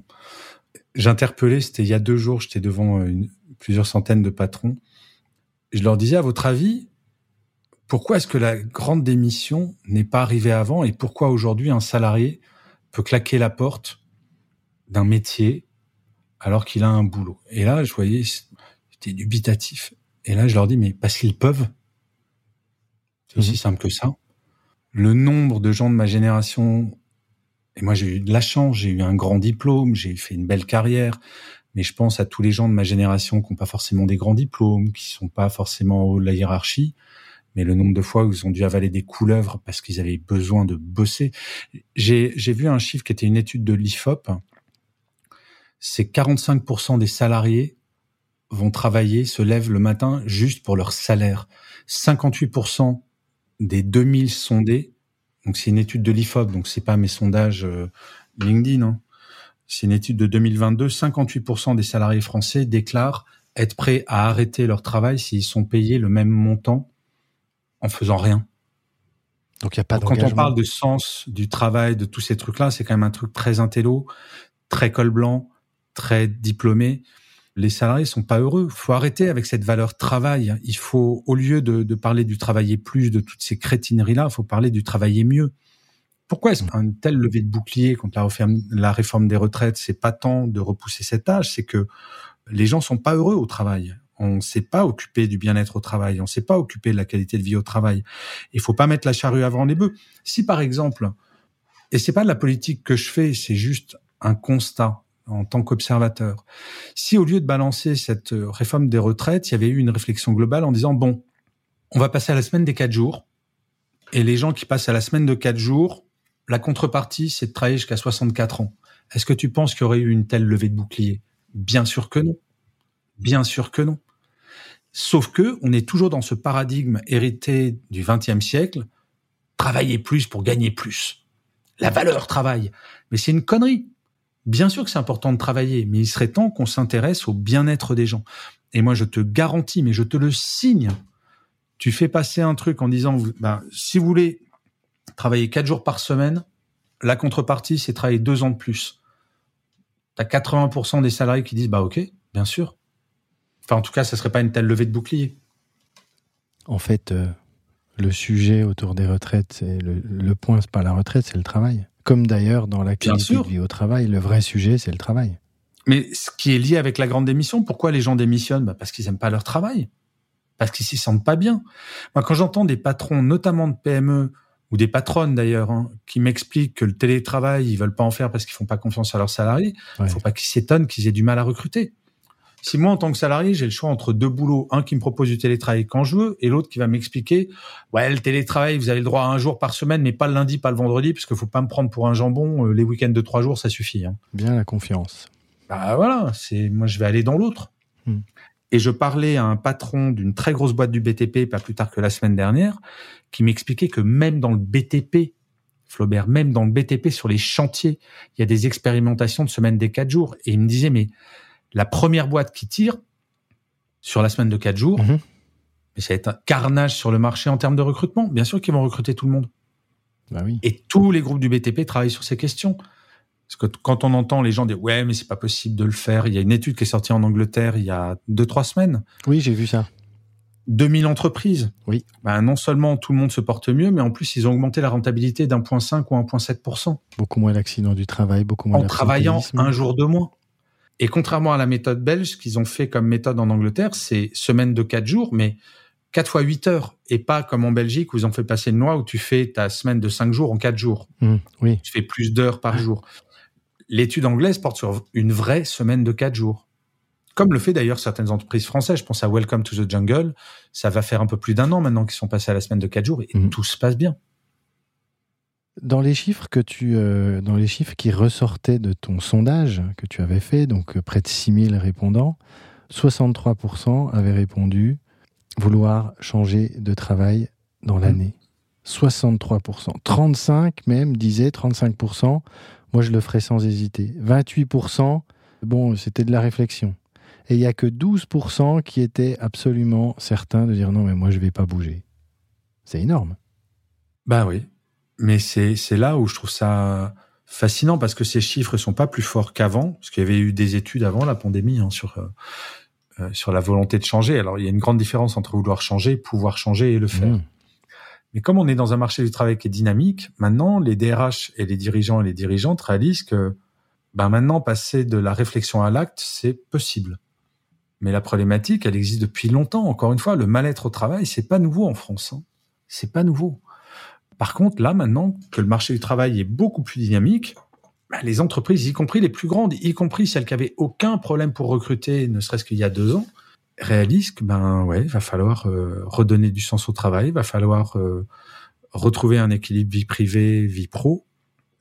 J'interpellais, c'était il y a deux jours, j'étais devant euh, plusieurs centaines de patrons. Je leur disais, à votre avis, pourquoi est-ce que la grande démission n'est pas arrivée avant et pourquoi aujourd'hui un salarié peut claquer la porte d'un métier alors qu'il a un boulot? Et là, je voyais, c'était dubitatif. Et là, je leur dis, mais parce qu'ils peuvent. C'est aussi mhm. simple que ça. Le nombre de gens de ma génération, et moi j'ai eu de la chance, j'ai eu un grand diplôme, j'ai fait une belle carrière, mais je pense à tous les gens de ma génération qui n'ont pas forcément des grands diplômes, qui sont pas forcément haut de la hiérarchie, mais le nombre de fois où ils ont dû avaler des couleuvres parce qu'ils avaient besoin de bosser. J'ai vu un chiffre qui était une étude de l'IFOP. C'est 45% des salariés vont travailler, se lèvent le matin juste pour leur salaire. 58% des 2000 sondés, donc c'est une étude de l'IFOP, donc c'est pas mes sondages euh, LinkedIn, hein. c'est une étude de 2022, 58% des salariés français déclarent être prêts à arrêter leur travail s'ils sont payés le même montant en faisant rien. Donc il y a pas Quand on parle de sens du travail, de tous ces trucs-là, c'est quand même un truc très intello, très col blanc, très diplômé. Les salariés sont pas heureux. Faut arrêter avec cette valeur travail. Il faut, au lieu de, parler du travailler plus, de toutes ces crétineries-là, il faut parler du travailler mieux. Pourquoi est-ce qu'un tel levé de bouclier contre la réforme, la réforme des retraites, c'est pas tant de repousser cet âge, c'est que les gens sont pas heureux au travail on ne s'est pas occupé du bien-être au travail, on ne s'est pas occupé de la qualité de vie au travail. Il faut pas mettre la charrue avant les bœufs. Si par exemple, et c'est pas de la politique que je fais, c'est juste un constat en tant qu'observateur. Si au lieu de balancer cette réforme des retraites, il y avait eu une réflexion globale en disant bon, on va passer à la semaine des quatre jours. Et les gens qui passent à la semaine de quatre jours, la contrepartie, c'est de travailler jusqu'à 64 ans. Est-ce que tu penses qu'il y aurait eu une telle levée de bouclier? Bien sûr que non. Bien sûr que non. Sauf que on est toujours dans ce paradigme hérité du XXe siècle, travailler plus pour gagner plus. La valeur travail. Mais c'est une connerie. Bien sûr que c'est important de travailler, mais il serait temps qu'on s'intéresse au bien-être des gens. Et moi, je te garantis, mais je te le signe, tu fais passer un truc en disant, ben, si vous voulez travailler quatre jours par semaine, la contrepartie, c'est travailler deux ans de plus. Tu as 80% des salariés qui disent, bah ok, bien sûr. Enfin, en tout cas, ça serait pas une telle levée de bouclier. En fait, euh, le sujet autour des retraites, c'est le, le point, c'est pas la retraite, c'est le travail. Comme d'ailleurs dans la qualité de vie au travail, le vrai sujet, c'est le travail. Mais ce qui est lié avec la grande démission, pourquoi les gens démissionnent? Bah Parce qu'ils aiment pas leur travail parce qu'ils s'y sentent pas bien. Moi, quand j'entends des patrons, notamment de PME ou des patronnes d'ailleurs, hein, qui m'expliquent que le télétravail, ils veulent pas en faire parce qu'ils font pas confiance à leurs salariés, il faut pas qu'ils s'étonnent qu'ils aient du mal à recruter. Si moi, en tant que salarié, j'ai le choix entre deux boulots, un qui me propose du télétravail quand je veux, et l'autre qui va m'expliquer, ouais, le télétravail, vous avez le droit à un jour par semaine, mais pas le lundi, pas le vendredi, parce qu'il faut pas me prendre pour un jambon. Euh, les week-ends de trois jours, ça suffit. Hein. Bien la confiance. Bah voilà, c'est moi, je vais aller dans l'autre. Hmm. Et je parlais à un patron d'une très grosse boîte du BTP, pas plus tard que la semaine dernière, qui m'expliquait que même dans le BTP, Flaubert, même dans le BTP, sur les chantiers, il y a des expérimentations de semaine des quatre jours. Et il me disait, mais la première boîte qui tire sur la semaine de quatre jours, mhm. mais ça va être un carnage sur le marché en termes de recrutement. Bien sûr qu'ils vont recruter tout le monde. Bah oui. Et tous les groupes du BTP travaillent sur ces questions. Parce que quand on entend les gens dire ouais mais c'est pas possible de le faire, il y a une étude qui est sortie en Angleterre il y a deux trois semaines. Oui j'ai vu ça. 2000 entreprises. Oui. Ben, non seulement tout le monde se porte mieux, mais en plus ils ont augmenté la rentabilité d'un point 5 ou 1,7%. Beaucoup moins d'accidents du travail, beaucoup moins En travaillant un jour de moins. Et contrairement à la méthode belge, ce qu'ils ont fait comme méthode en Angleterre, c'est semaine de 4 jours, mais 4 fois 8 heures, et pas comme en Belgique où ils ont fait passer une loi où tu fais ta semaine de 5 jours en 4 jours. Mmh, oui. Tu fais plus d'heures par jour l'étude anglaise porte sur une vraie semaine de quatre jours. Comme le fait d'ailleurs certaines entreprises françaises. Je pense à Welcome to the Jungle. Ça va faire un peu plus d'un an maintenant qu'ils sont passés à la semaine de quatre jours et mhm. tout se passe bien. Dans les chiffres que tu, euh, dans les chiffres qui ressortaient de ton sondage que tu avais fait, donc euh, près de 6000 répondants, 63% avaient répondu vouloir changer de travail dans l'année. 63%. 35 même disaient 35% moi, je le ferais sans hésiter. 28%, bon, c'était de la réflexion. Et il n'y a que 12% qui étaient absolument certains de dire non, mais moi, je ne vais pas bouger. C'est énorme. Ben oui. Mais c'est là où je trouve ça fascinant parce que ces chiffres sont pas plus forts qu'avant, parce qu'il y avait eu des études avant la pandémie hein, sur, euh, euh, sur la volonté de changer. Alors, il y a une grande différence entre vouloir changer, pouvoir changer et le faire. Mmh. Mais comme on est dans un marché du travail qui est dynamique, maintenant, les DRH et les dirigeants et les dirigeantes réalisent que ben maintenant, passer de la réflexion à l'acte, c'est possible. Mais la problématique, elle existe depuis longtemps. Encore une fois, le mal-être au travail, c'est pas nouveau en France. Hein. C'est pas nouveau. Par contre, là, maintenant que le marché du travail est beaucoup plus dynamique, ben, les entreprises, y compris les plus grandes, y compris celles qui avaient aucun problème pour recruter, ne serait-ce qu'il y a deux ans, réalise que ben ouais, va falloir euh, redonner du sens au travail, il va falloir euh, retrouver un équilibre vie privée, vie pro.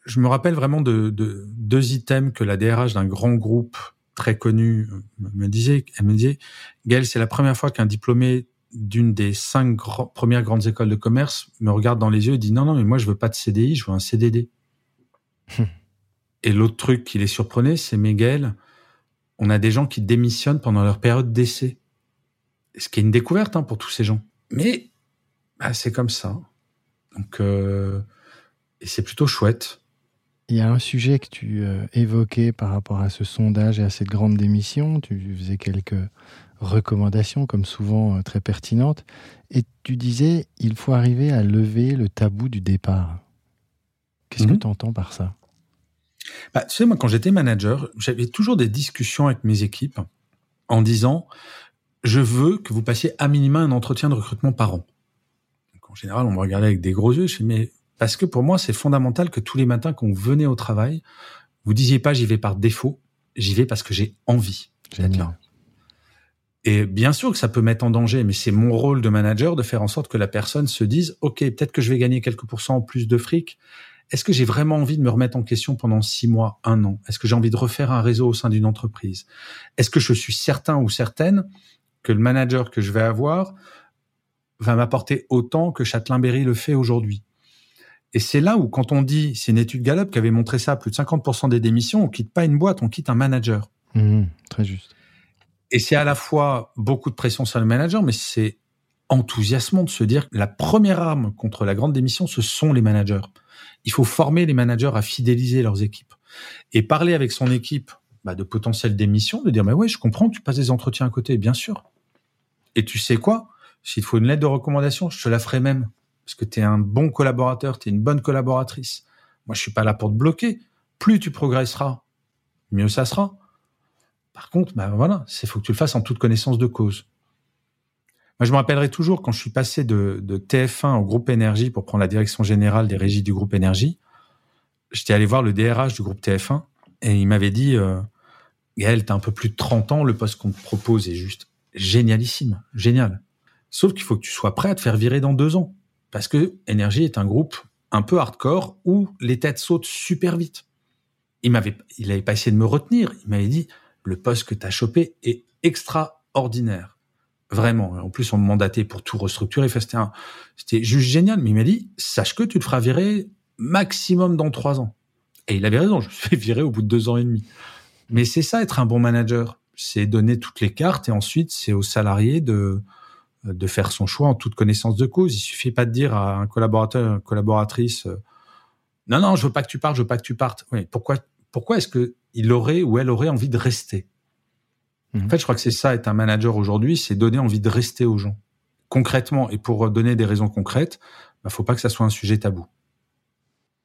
Je me rappelle vraiment de, de deux items que la DRH d'un grand groupe très connu euh, me disait. Elle me disait, Gaël, c'est la première fois qu'un diplômé d'une des cinq premières grandes écoles de commerce me regarde dans les yeux et dit non non mais moi je veux pas de CDI, je veux un CDD. et l'autre truc qui les surprenait, c'est mais Gaël, on a des gens qui démissionnent pendant leur période d'essai ce qui est une découverte hein, pour tous ces gens. Mais bah, c'est comme ça. Donc, euh, et c'est plutôt chouette. Il y a un sujet que tu euh, évoquais par rapport à ce sondage et à cette grande démission. Tu faisais quelques recommandations, comme souvent euh, très pertinentes. Et tu disais, il faut arriver à lever le tabou du départ. Qu'est-ce que mhm. tu entends par ça? Bah, Tu sais, moi, quand j'étais manager, j'avais toujours des discussions avec mes équipes en disant, je veux que vous passiez à minima un entretien de recrutement par an. en général, on me regardait avec des gros yeux. Je dis, mais parce que pour moi, c'est fondamental que tous les matins, quand vous venez au travail, vous disiez pas j'y vais par défaut, j'y vais parce que j'ai envie. Génial. Et bien sûr que ça peut mettre en danger, mais c'est mon rôle de manager de faire en sorte que la personne se dise, OK, peut-être que je vais gagner quelques pourcents en plus de fric. Est-ce que j'ai vraiment envie de me remettre en question pendant six mois, un an? Est-ce que j'ai envie de refaire un réseau au sein d'une entreprise? Est-ce que je suis certain ou certaine que le manager que je vais avoir va m'apporter autant que Châtelain-Berry le fait aujourd'hui? Et c'est là où, quand on dit, c'est une étude Gallup qui avait montré ça, plus de 50% des démissions, on quitte pas une boîte, on quitte un manager. Mmh, très juste. Et c'est à la fois beaucoup de pression sur le manager, mais c'est enthousiasmant de se dire que la première arme contre la grande démission, ce sont les managers. Il faut former les managers à fidéliser leurs équipes. Et parler avec son équipe bah, de potentielle démission, de dire, mais ouais, je comprends tu passes des entretiens à côté, bien sûr. Et tu sais quoi? S'il faut une lettre de recommandation, je te la ferai même. Parce que tu es un bon collaborateur, tu es une bonne collaboratrice. Moi, je suis pas là pour te bloquer. Plus tu progresseras, mieux ça sera. Par contre, bah voilà, c'est faut que tu le fasses en toute connaissance de cause. Moi, je me rappellerai toujours quand je suis passé de, TF1 au groupe Énergie pour prendre la direction générale des régies du groupe Énergie. J'étais allé voir le DRH du groupe TF1 et il m'avait dit euh, Gaël, t'as un peu plus de 30 ans, le poste qu'on te propose est juste génialissime, génial. Sauf qu'il faut que tu sois prêt à te faire virer dans deux ans. Parce que Énergie est un groupe un peu hardcore où les têtes sautent super vite. Il m'avait, il avait pas essayé de me retenir. Il m'avait dit, le poste que tu as chopé est extraordinaire. Vraiment. En plus, on me mandatait pour tout restructurer. C'était juste génial. Mais il m'a dit, sache que tu te feras virer maximum dans trois ans. Et il avait raison. Je me suis fait virer au bout de deux ans et demi. Mais c'est ça, être un bon manager. C'est donner toutes les cartes et ensuite, c'est aux salariés de, faire son choix en toute connaissance de cause. Il suffit pas de dire à un collaborateur, une collaboratrice, euh, non, non, je veux pas que tu partes, je veux pas que tu partes. Pourquoi, pourquoi est-ce que il aurait ou elle aurait envie de rester En mhm. fait, je crois que c'est ça être un manager aujourd'hui, c'est donner envie de rester aux gens concrètement. Et pour donner des raisons concrètes, il bah, faut pas que ça soit un sujet tabou.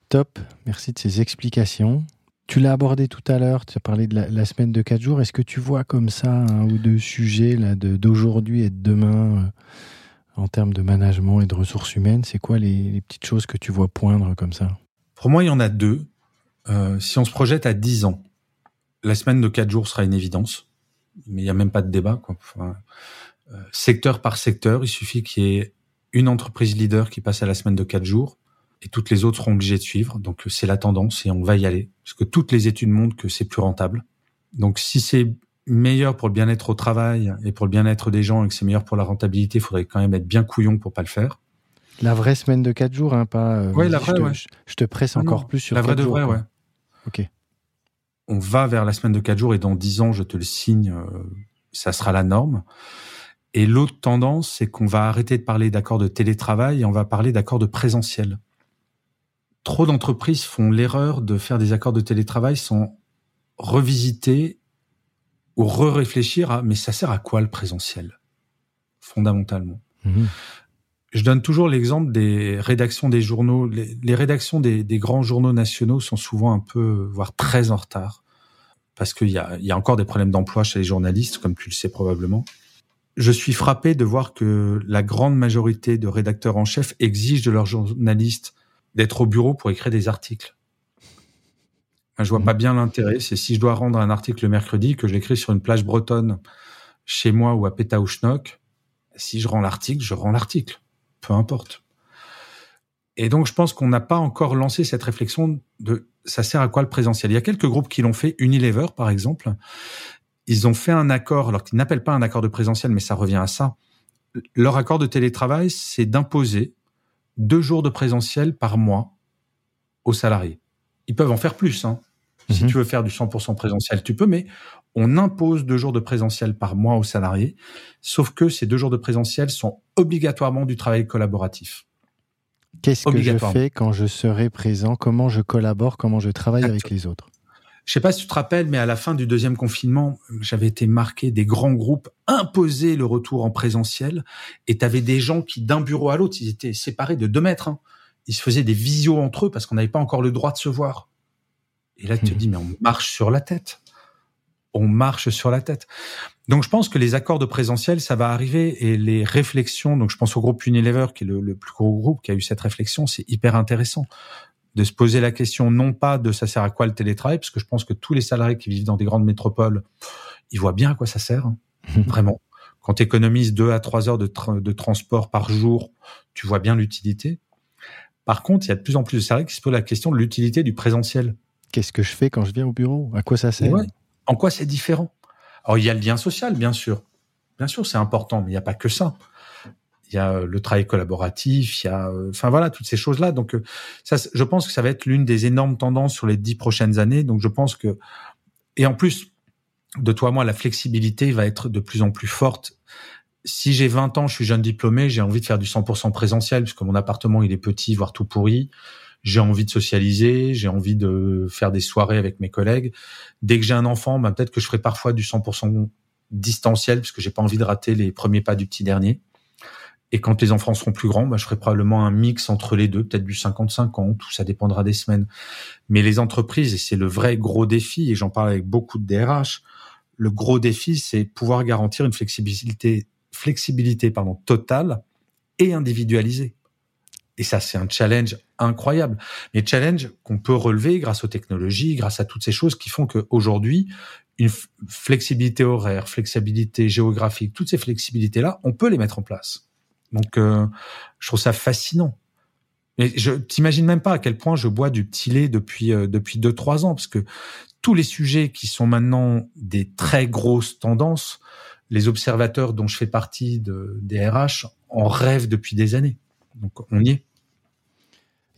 Top, merci de ces explications. Tu l'as abordé tout à l'heure, tu as parlé de la, semaine de quatre jours. Est-ce que tu vois comme ça un ou deux sujets là, d'aujourd'hui et de demain euh, en termes de management et de ressources humaines? C'est quoi les, petites choses que tu vois poindre comme ça? Pour moi, il y en a deux. Euh, si on se projette à 10 ans, la semaine de 4 jours sera une évidence, mais il n'y a même pas de débat. Quoi. Euh, secteur par secteur, il suffit qu'il y ait une entreprise leader qui passe à la semaine de 4 jours et toutes les autres seront obligées de suivre. Donc c'est la tendance et on va y aller, parce que toutes les études montrent que c'est plus rentable. Donc si c'est meilleur pour le bien-être au travail et pour le bien-être des gens et que c'est meilleur pour la rentabilité, il faudrait quand même être bien couillon pour pas le faire. La vraie semaine de 4 jours, hein, pas. Euh, oui, la vraie, je, te, je te presse encore plus sur la vraie de vraie, ouais. Ok. On va vers la semaine de 4 jours et dans 10 ans, je te le signe, euh, ça sera la norme. Et l'autre tendance, c'est qu'on va arrêter de parler d'accords de télétravail et on va parler d'accords de présentiel. Trop d'entreprises font l'erreur de faire des accords de télétravail sans revisiter ou re-réfléchir à mais ça sert à quoi le présentiel? Fondamentalement. Mhm je donne toujours l'exemple des rédactions des journaux. Les, rédactions des, grands journaux nationaux sont souvent un peu, voire très en retard, parce qu'il y a, encore des problèmes d'emploi chez les journalistes, comme tu le sais probablement. Je suis frappé de voir que la grande majorité de rédacteurs en chef exigent de leurs journalistes d'être au bureau pour écrire des articles. Je vois pas bien l'intérêt. C'est si je dois rendre un article le mercredi, que je l'écris sur une plage bretonne chez moi ou à Pétaouchnok, si je rends l'article, je rends l'article peu importe. Et donc, je pense qu'on n'a pas encore lancé cette réflexion de ça sert à quoi le présentiel? Il y a quelques groupes qui l'ont fait. Unilever, par exemple, ils ont fait un accord, alors qu'ils n'appellent pas un accord de présentiel, mais ça revient à ça. Leur accord de télétravail, c'est d'imposer deux jours de présentiel par mois aux salariés. Ils peuvent en faire plus. Hein. Si mhm. tu veux faire du 100% présentiel, tu peux, mais on impose deux jours de présentiel par mois aux salariés, sauf que ces deux jours de présentiel sont obligatoirement du travail collaboratif. Qu'est-ce que je fais quand je serai présent? Comment je collabore? Comment je travaille avec les autres? Je sais pas si tu te rappelles, mais à la fin du deuxième confinement, j'avais été marqué des grands groupes imposaient le retour en présentiel, et tu avais des gens qui d'un bureau à l'autre, ils étaient séparés de deux mètres. Hein. Ils se faisaient des visios entre eux parce qu'on n'avait pas encore le droit de se voir. Et là, tu te mmh. dis, mais on marche sur la tête on marche sur la tête. Donc je pense que les accords de présentiel, ça va arriver et les réflexions, donc je pense au groupe Unilever, qui est le, plus gros groupe qui a eu cette réflexion, c'est hyper intéressant de se poser la question non pas de ça sert à quoi le télétravail, parce que je pense que tous les salariés qui vivent dans des grandes métropoles, ils voient bien à quoi ça sert, hein. vraiment. Quand tu économises 2 à 3 heures de, de transport par jour, tu vois bien l'utilité. Par contre, il y a de plus en plus de salariés qui se posent la question de l'utilité du présentiel. Qu'est-ce que je fais quand je viens au bureau? À quoi ça sert? En quoi c'est différent? Alors, il y a le lien social, bien sûr. Bien sûr, c'est important, mais il n'y a pas que ça. Il y a euh, le travail collaboratif, il y a, euh, enfin voilà, toutes ces choses-là. Donc, euh, ça, je pense que ça va être l'une des énormes tendances sur les dix prochaines années. Donc, je pense que, et en plus, de toi, moi, la flexibilité va être de plus en plus forte si j'ai 20 ans, je suis jeune diplômé, j'ai envie de faire du 100% présentiel puisque mon appartement il est petit, voire tout pourri. J'ai envie de socialiser, j'ai envie de faire des soirées avec mes collègues. Dès que j'ai un enfant, bah, peut-être que je ferai parfois du 100% distanciel puisque j'ai pas envie de rater les premiers pas du petit dernier. Et quand les enfants seront plus grands, bah, je ferai probablement un mix entre les deux, peut-être du 50-50, tout ça dépendra des semaines. Mais les entreprises, et c'est le vrai gros défi, et j'en parle avec beaucoup de DRH, le gros défi, c'est pouvoir garantir une flexibilité flexibilité pardon, totale et individualisée. Et ça, c'est un challenge incroyable. Mais challenge qu'on peut relever grâce aux technologies, grâce à toutes ces choses qui font qu'aujourd'hui, une flexibilité horaire, flexibilité géographique, toutes ces flexibilités-là, on peut les mettre en place. Donc, euh, je trouve ça fascinant. Mais je t'imagine même pas à quel point je bois du petit lait depuis euh, depuis deux trois ans, parce que tous les sujets qui sont maintenant des très grosses tendances, les observateurs dont je fais partie de, des RH en rêvent depuis des années. Donc on y est.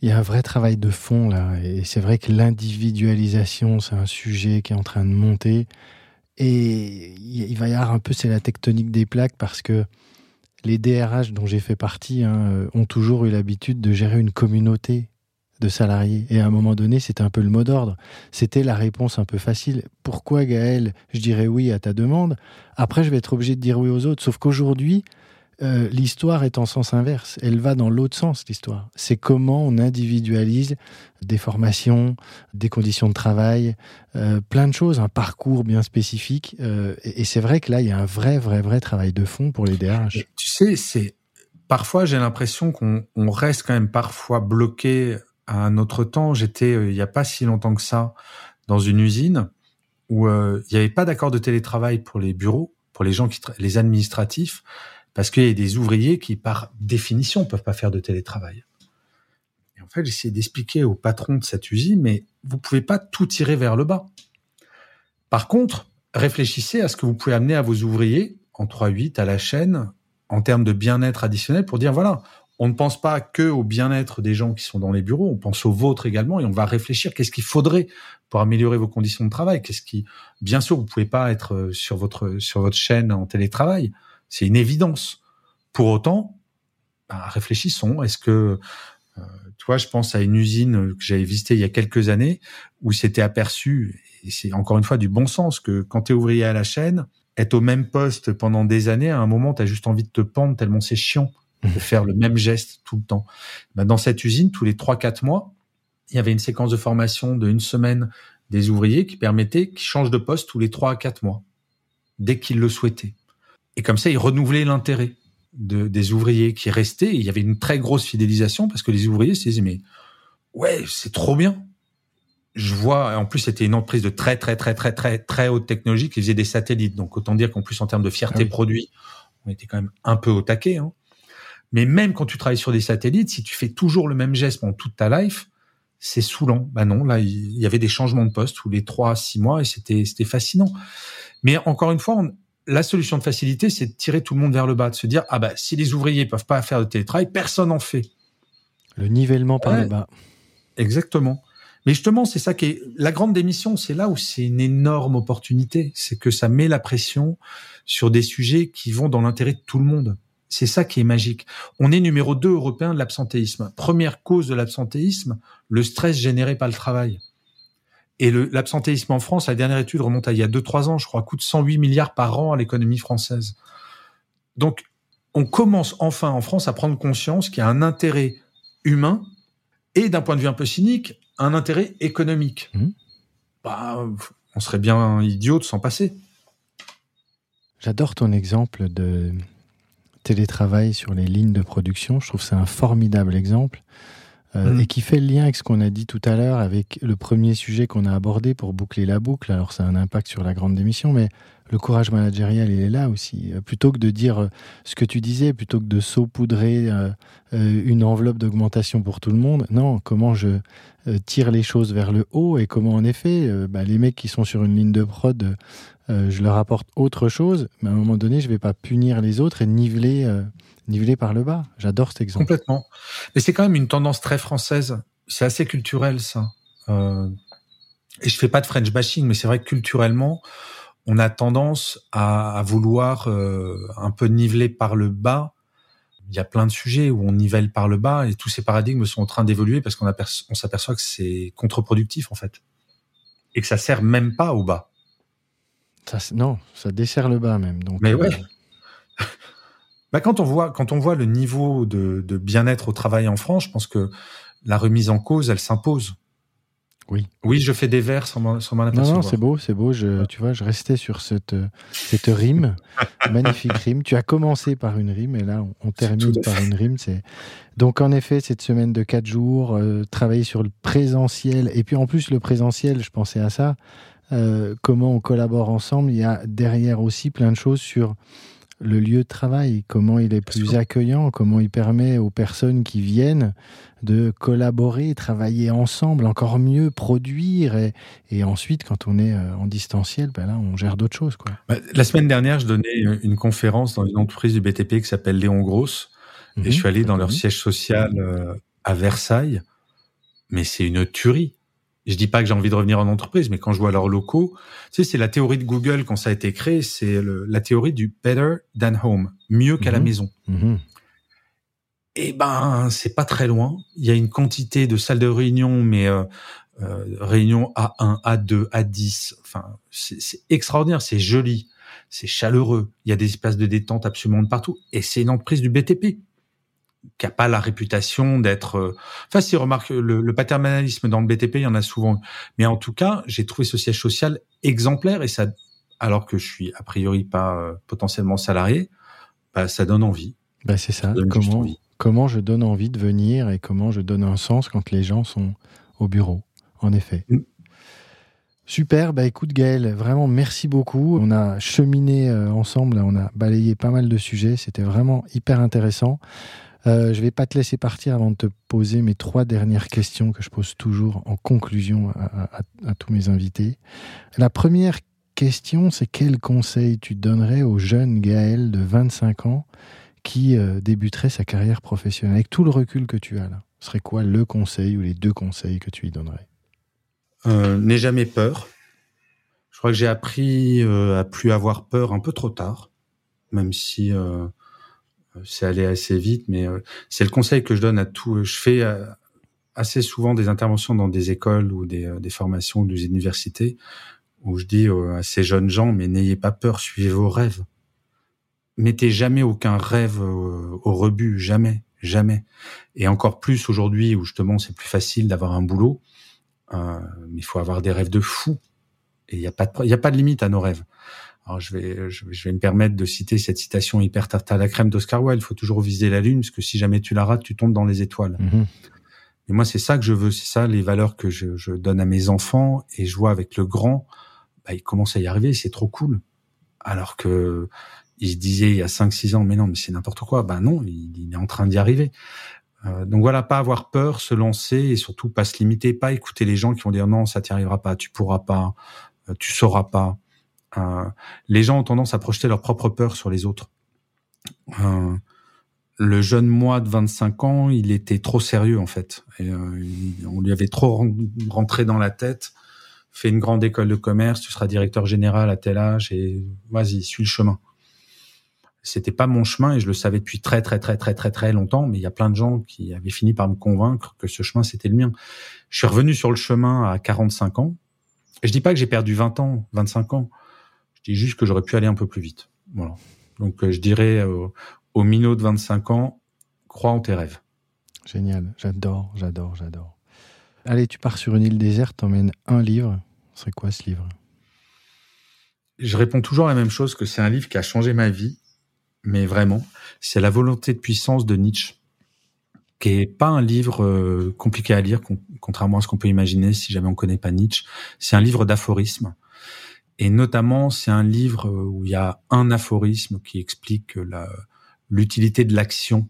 Il y a un vrai travail de fond là, et c'est vrai que l'individualisation, c'est un sujet qui est en train de monter. Et il va y avoir un peu, c'est la tectonique des plaques parce que les DRH dont j'ai fait partie hein, ont toujours eu l'habitude de gérer une communauté de salariés. Et à un moment donné, c'était un peu le mot d'ordre. C'était la réponse un peu facile. Pourquoi, Gaël, je dirais oui à ta demande Après, je vais être obligé de dire oui aux autres. Sauf qu'aujourd'hui, euh, l'histoire est en sens inverse. Elle va dans l'autre sens, l'histoire. C'est comment on individualise des formations, des conditions de travail, euh, plein de choses, un parcours bien spécifique. Euh, et, c'est vrai que là, il y a un vrai, vrai, vrai travail de fond pour les DRH. tu sais, c'est parfois j'ai l'impression qu'on reste quand même parfois bloqué à un autre temps, j'étais il n'y a pas si longtemps que ça dans une usine où il n'y avait pas d'accord de télétravail pour les bureaux, pour les gens qui les administratifs, parce qu'il y a des ouvriers qui par définition peuvent pas faire de télétravail. Et en fait, j'essayais d'expliquer au patron de cette usine, mais vous pouvez pas tout tirer vers le bas. Par contre, réfléchissez à ce que vous pouvez amener à vos ouvriers en 3-8 à la chaîne en termes de bien-être additionnel pour dire voilà, on ne pense pas que au bien-être des gens qui sont dans les bureaux, on pense au vôtre également et on va réfléchir qu'est-ce qu'il faudrait pour améliorer vos conditions de travail. Qu'est-ce qui, bien sûr, vous pouvez pas être euh, sur votre sur votre chaîne en télétravail, c'est une évidence. Pour autant, bah, réfléchissons. Est-ce que euh, tu vois, je pense à une usine que j'avais visitée il y a quelques années où c'était aperçu, et c'est encore une fois du bon sens, que quand tu es ouvrier à la chaîne, être au même poste pendant des années, à un moment, tu as juste envie de te pendre tellement c'est chiant de faire le même geste tout le temps. Ben, dans cette usine, tous les 3-4 mois, il y avait une séquence de formation de une semaine des ouvriers qui permettait qu'ils changent de poste tous les 3 à 4 mois, dès qu'ils le souhaitaient. Et comme ça, ils renouvelaient l'intérêt de, des ouvriers qui restaient. Et il y avait une très grosse fidélisation parce que les ouvriers se disaient, mais ouais, c'est trop bien. Je vois, en plus, c'était une entreprise de très, très, très, très, très, très haute technologie qui faisait des satellites. Donc, autant dire qu'en plus, en termes de fierté ah produit, on était quand même un peu au taquet. Hein. Mais même quand tu travailles sur des satellites, si tu fais toujours le même geste pendant toute ta life, c'est saoulant. Bah non, là, il y avait des changements de poste tous les trois six mois et c'était, c'était fascinant. Mais encore une fois, la solution de facilité, c'est de tirer tout le monde vers le bas, de se dire, ah bah, si les ouvriers peuvent pas faire de télétravail, personne en fait. Le nivellement par le bas. Exactement. Mais justement, c'est ça qui est la grande démission. C'est là où c'est une énorme opportunité. C'est que ça met la pression sur des sujets qui vont dans l'intérêt de tout le monde. C'est ça qui est magique. On est numéro 2 européen de l'absentéisme. Première cause de l'absentéisme, le stress généré par le travail. Et l'absentéisme en France, la dernière étude remonte à il y a 2-3 ans, je crois, coûte 108 milliards par an à l'économie française. Donc, on commence enfin en France à prendre conscience qu'il y a un intérêt humain et d'un point de vue un peu cynique, un intérêt économique. Mmh. Bah, on serait bien idiot de s'en passer. J'adore ton exemple de télétravail sur les lignes de production. Je trouve que c'est un formidable exemple. Euh, mm. Et qui fait le lien avec ce qu'on a dit tout à l'heure, avec le premier sujet qu'on a abordé pour boucler la boucle. Alors, ça a un impact sur la grande démission, mais le courage managérial, il est là aussi. Euh, plutôt que de dire euh, ce que tu disais, plutôt que de saupoudrer une enveloppe d'augmentation pour tout le monde, non, comment je tire les choses vers le haut et comment en effet, bah, les mecs qui sont sur une ligne de prod, je leur apporte autre chose, mais à un moment donné, je vais pas punir les autres et niveler, niveler par le bas. J'adore cet exemple. Complètement. Mais c'est quand même une tendance très française. C'est assez culturel, ça. et je fais pas de French bashing, mais c'est vrai que culturellement, on a tendance à, vouloir euh, un peu niveler par le bas. Il y a plein de sujets où on nivelle par le bas et tous ces paradigmes sont en train d'évoluer parce qu'on on s'aperçoit que c'est contre-productif en fait et que ça sert même pas au bas. Ça, non, ça dessert le bas même. Donc, Mais ouais. Euh, bah, quand on voit quand on voit le niveau de, de bien-être au travail en France, je pense que la remise en cause, elle s'impose. Oui. Oui, je fais des vers sans m'en Non, non, c'est beau, c'est beau. Je, tu vois, je restais sur cette, cette rime, magnifique rime. Tu as commencé par une rime et là, on, termine par une rime. C'est donc en effet cette semaine de quatre jours, euh, travailler sur le présentiel et puis en plus le présentiel, je pensais à ça. Euh, comment on collabore ensemble. Il y a derrière aussi plein de choses sur le lieu de travail, comment il est plus accueillant, comment il permet aux personnes qui viennent de collaborer, travailler ensemble, encore mieux produire. Et, ensuite, quand on est euh, en distanciel, ben là, on gère d'autres choses. Quoi. Bah, la semaine dernière, je donnais une conférence dans une entreprise du BTP qui s'appelle Léon Gross. et je mhm. suis allé dans leur siège social euh, à Versailles. Mais c'est une tuerie. Je dis pas que j'ai envie de revenir en entreprise, mais quand je vois leurs locaux, tu sais, c'est la théorie de Google quand ça a été créé, c'est la théorie du better than home, mieux qu'à la mhm. maison. Mhm. Eh ben, c'est pas très loin. Il y a une quantité de salles de réunion, mais euh, euh, réunion A1, A2, A10. Enfin, c'est extraordinaire, c'est joli, c'est chaleureux. Il y a des espaces de détente absolument de partout, et c'est une entreprise du BTP qui a pas la réputation d'être. Euh, enfin, si remarque le, le, paternalisme dans le BTP, il y en a souvent. Mais en tout cas, j'ai trouvé ce siège social exemplaire et ça, alors que je suis a priori pas euh, potentiellement salarié, bah, ça donne envie. Bah, c'est ça. Comment, comment je donne envie de venir et comment je donne un sens quand les gens sont au bureau. En effet. Mm. Super, bah écoute Gaël, vraiment merci beaucoup. On a cheminé euh, ensemble, on a balayé pas mal de sujets, c'était vraiment hyper intéressant. Euh, je ne vais pas te laisser partir avant de te poser mes trois dernières questions que je pose toujours en conclusion à, tous mes invités. La première question, c'est quel conseil tu donnerais au jeune Gaël de 25 ans qui euh, débuterait sa carrière professionnelle? Avec tout le recul que tu as là, serait quoi le conseil ou les deux conseils que tu lui donnerais? Euh, N'aie jamais peur. Je crois que j'ai appris à plus avoir peur un peu trop tard, même si c'est allé assez vite, mais euh, c'est le conseil que je donne à tout. Je fais euh, assez souvent des interventions dans des écoles ou des, euh, des formations ou des universités où je dis à ces jeunes gens, mais n'ayez pas peur, suivez vos rêves. Mettez jamais aucun rêve au, rebut, jamais, jamais. Et encore plus aujourd'hui où justement c'est plus facile d'avoir un boulot, euh, mais il faut avoir des rêves de fou. Et il n'y a a pas de limite à nos rêves. Alors je vais, je, vais me permettre de citer cette citation hyper tarte à la crème d'Oscar Wilde. Il faut toujours viser la lune, parce que si jamais tu la rates, tu tombes dans les étoiles. Mhm. Et moi, c'est ça que je veux, c'est ça les valeurs que je, je, donne à mes enfants. Et je vois avec le grand, bah, il commence à y arriver, c'est trop cool. Alors que il se disait il y a 5-6 ans, mais non, mais c'est n'importe quoi. Ben non, il, est en train d'y arriver. Euh, donc voilà, pas avoir peur, se lancer et surtout pas se limiter, pas écouter les gens qui vont dire non, ça t'y arrivera pas, tu pourras pas, euh, tu sauras pas. Les gens ont tendance à projeter leur propre peur sur les autres. Euh, le jeune moi de 25 ans, il était trop sérieux en fait. Et, euh, on lui avait trop rentré dans la tête. Fais une grande école de commerce, tu seras directeur général à tel âge et vas-y, suis le chemin. C'était pas mon chemin et je le savais depuis très très très très très très longtemps. Mais il y a plein de gens qui avaient fini par me convaincre que ce chemin c'était le mien. Je suis revenu sur le chemin à 45 ans. Et je dis pas que j'ai perdu 20 ans, 25 ans. Dis juste que j'aurais pu aller un peu plus vite. Voilà. Donc euh, je dirais euh, aux minots de 25 ans, crois en tes rêves. Génial, j'adore, j'adore, j'adore. Allez, tu pars sur une île déserte, t'emmènes un livre. Ce serait quoi ce livre? Je réponds toujours la même chose, que c'est un livre qui a changé ma vie, mais vraiment. C'est La volonté de puissance de Nietzsche, qui est pas un livre euh, compliqué à lire, contrairement à ce qu'on peut imaginer si jamais on connaît pas Nietzsche. C'est un livre d'aphorismes Et notamment, c'est un livre où il y a un aphorisme qui explique l'utilité de l'action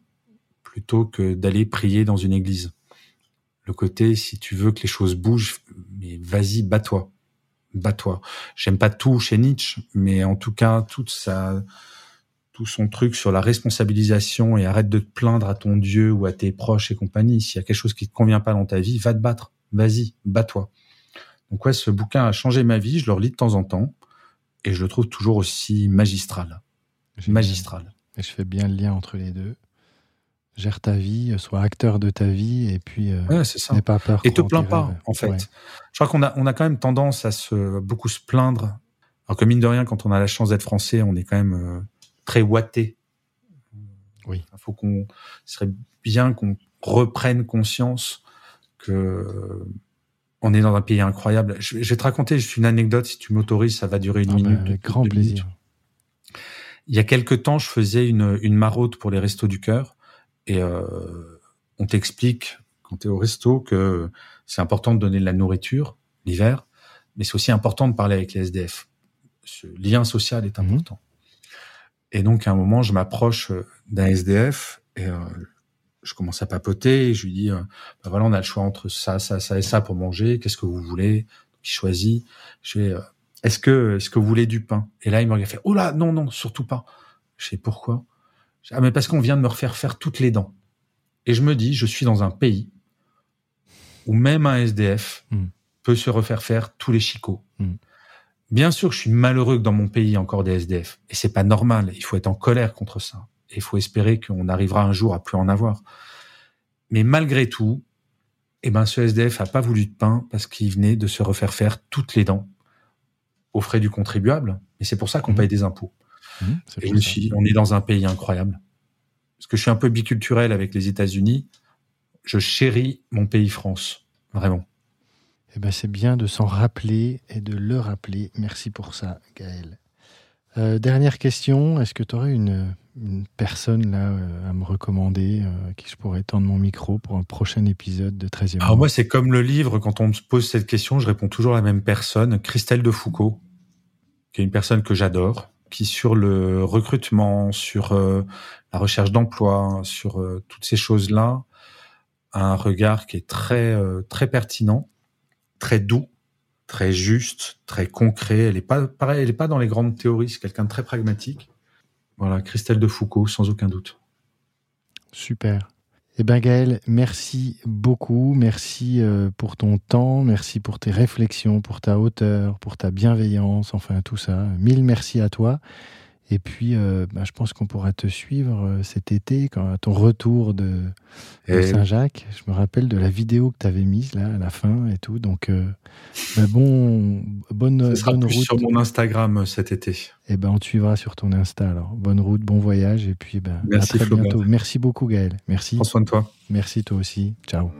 plutôt que d'aller prier dans une église. Le côté, si tu veux que les choses bougent, mais vas-y, bats-toi. Bats-toi. J'aime pas tout chez Nietzsche, mais en tout cas, toute sa, tout son truc sur la responsabilisation et arrête de te plaindre à ton Dieu ou à tes proches et compagnie. S'il y a quelque chose qui te convient pas dans ta vie, va te battre. Vas-y, bats-toi. Donc ouais, ce bouquin a changé ma vie. Je le relis de temps en temps et je le trouve toujours aussi magistral. Magistral. Et je fais bien le lien entre les deux. Gère ta vie, sois acteur de ta vie et puis euh, ouais, n'aie pas peur. Et te plains pas, en fait. Je crois qu'on a, on a quand même tendance à se beaucoup se plaindre. Alors que mine de rien, quand on a la chance d'être français, on est quand même euh, très ouaté. Oui. Il faut qu'on, serait bien qu'on reprenne conscience que on est dans un pays incroyable. Je, vais te raconter juste une anecdote, si tu m'autorises, ça va durer une ah minute. avec grand plaisir. Il y a quelque temps, je faisais une, une maraude pour les restos du cœur et euh, on t'explique quand tu es au resto que c'est important de donner de la nourriture l'hiver, mais c'est aussi important de parler avec les SDF. Ce lien social est mhm. important. Et donc, à un moment, je m'approche euh, d'un SDF et euh, je commence à papoter. Et je lui dis, euh, bah voilà, on a le choix entre ça, ça, ça et ça pour manger. Qu'est-ce que vous voulez? Il choisit. Je vais, est-ce que, est-ce que vous voulez du pain? Et là, il me regarde, fait, oh là, non, non, surtout pas. Je sais pourquoi? ah, mais parce qu'on vient de me refaire faire toutes les dents. Et je me dis, je suis dans un pays où même un SDF hmm. peut se refaire faire tous les chicots. Hmm. Bien sûr, je suis malheureux que dans mon pays, encore des SDF. Et c'est pas normal. Il faut être en colère contre ça. Et il faut espérer qu'on arrivera un jour à plus en avoir. Mais malgré tout, eh ben, ce SDF a pas voulu de pain parce qu'il venait de se refaire faire toutes les dents aux frais du contribuable. Et c'est pour ça qu'on mmh. paye des impôts. Mmh, et on est dans un pays incroyable. Parce que je suis un peu biculturel avec les États-Unis. Je chéris mon pays France. Vraiment. Eh ben, c'est bien de s'en rappeler et de le rappeler. Merci pour ça, Gaël. Euh, dernière question, est-ce que tu aurais une, personne là euh, à me recommander euh, qui je pourrais tendre mon micro pour un prochain épisode de 13e Alors moi, c'est comme le livre, quand on me pose cette question, je réponds toujours à la même personne, Christelle de Foucault, qui est une personne que j'adore, qui sur le recrutement, sur la recherche d'emploi, sur toutes ces choses-là, a un regard qui est très très pertinent très doux, très juste, très concret. Elle est pas pareil, elle est pas dans les grandes théories. C'est quelqu'un de très pragmatique. Voilà, Christelle de Foucault, sans aucun doute. Super. Eh bien Gaël, merci beaucoup, merci euh, pour ton temps, merci pour tes réflexions, pour ta hauteur, pour ta bienveillance, enfin tout ça. Mille merci à toi. Et puis, euh, bah, je pense qu'on pourra te suivre euh, cet été, quand, à ton retour de, Saint-Jacques. Je me rappelle de la vidéo que tu avais mise là, à la fin et tout. Donc, euh, bah, bon, bonne, sera bonne plus route. sur mon Instagram cet été. Et eh ben, on te suivra sur ton Insta alors. Bonne route, bon voyage et puis ben, à très bientôt. Merci beaucoup Gaël. Merci. Prends soin de toi. Merci toi aussi. Ciao.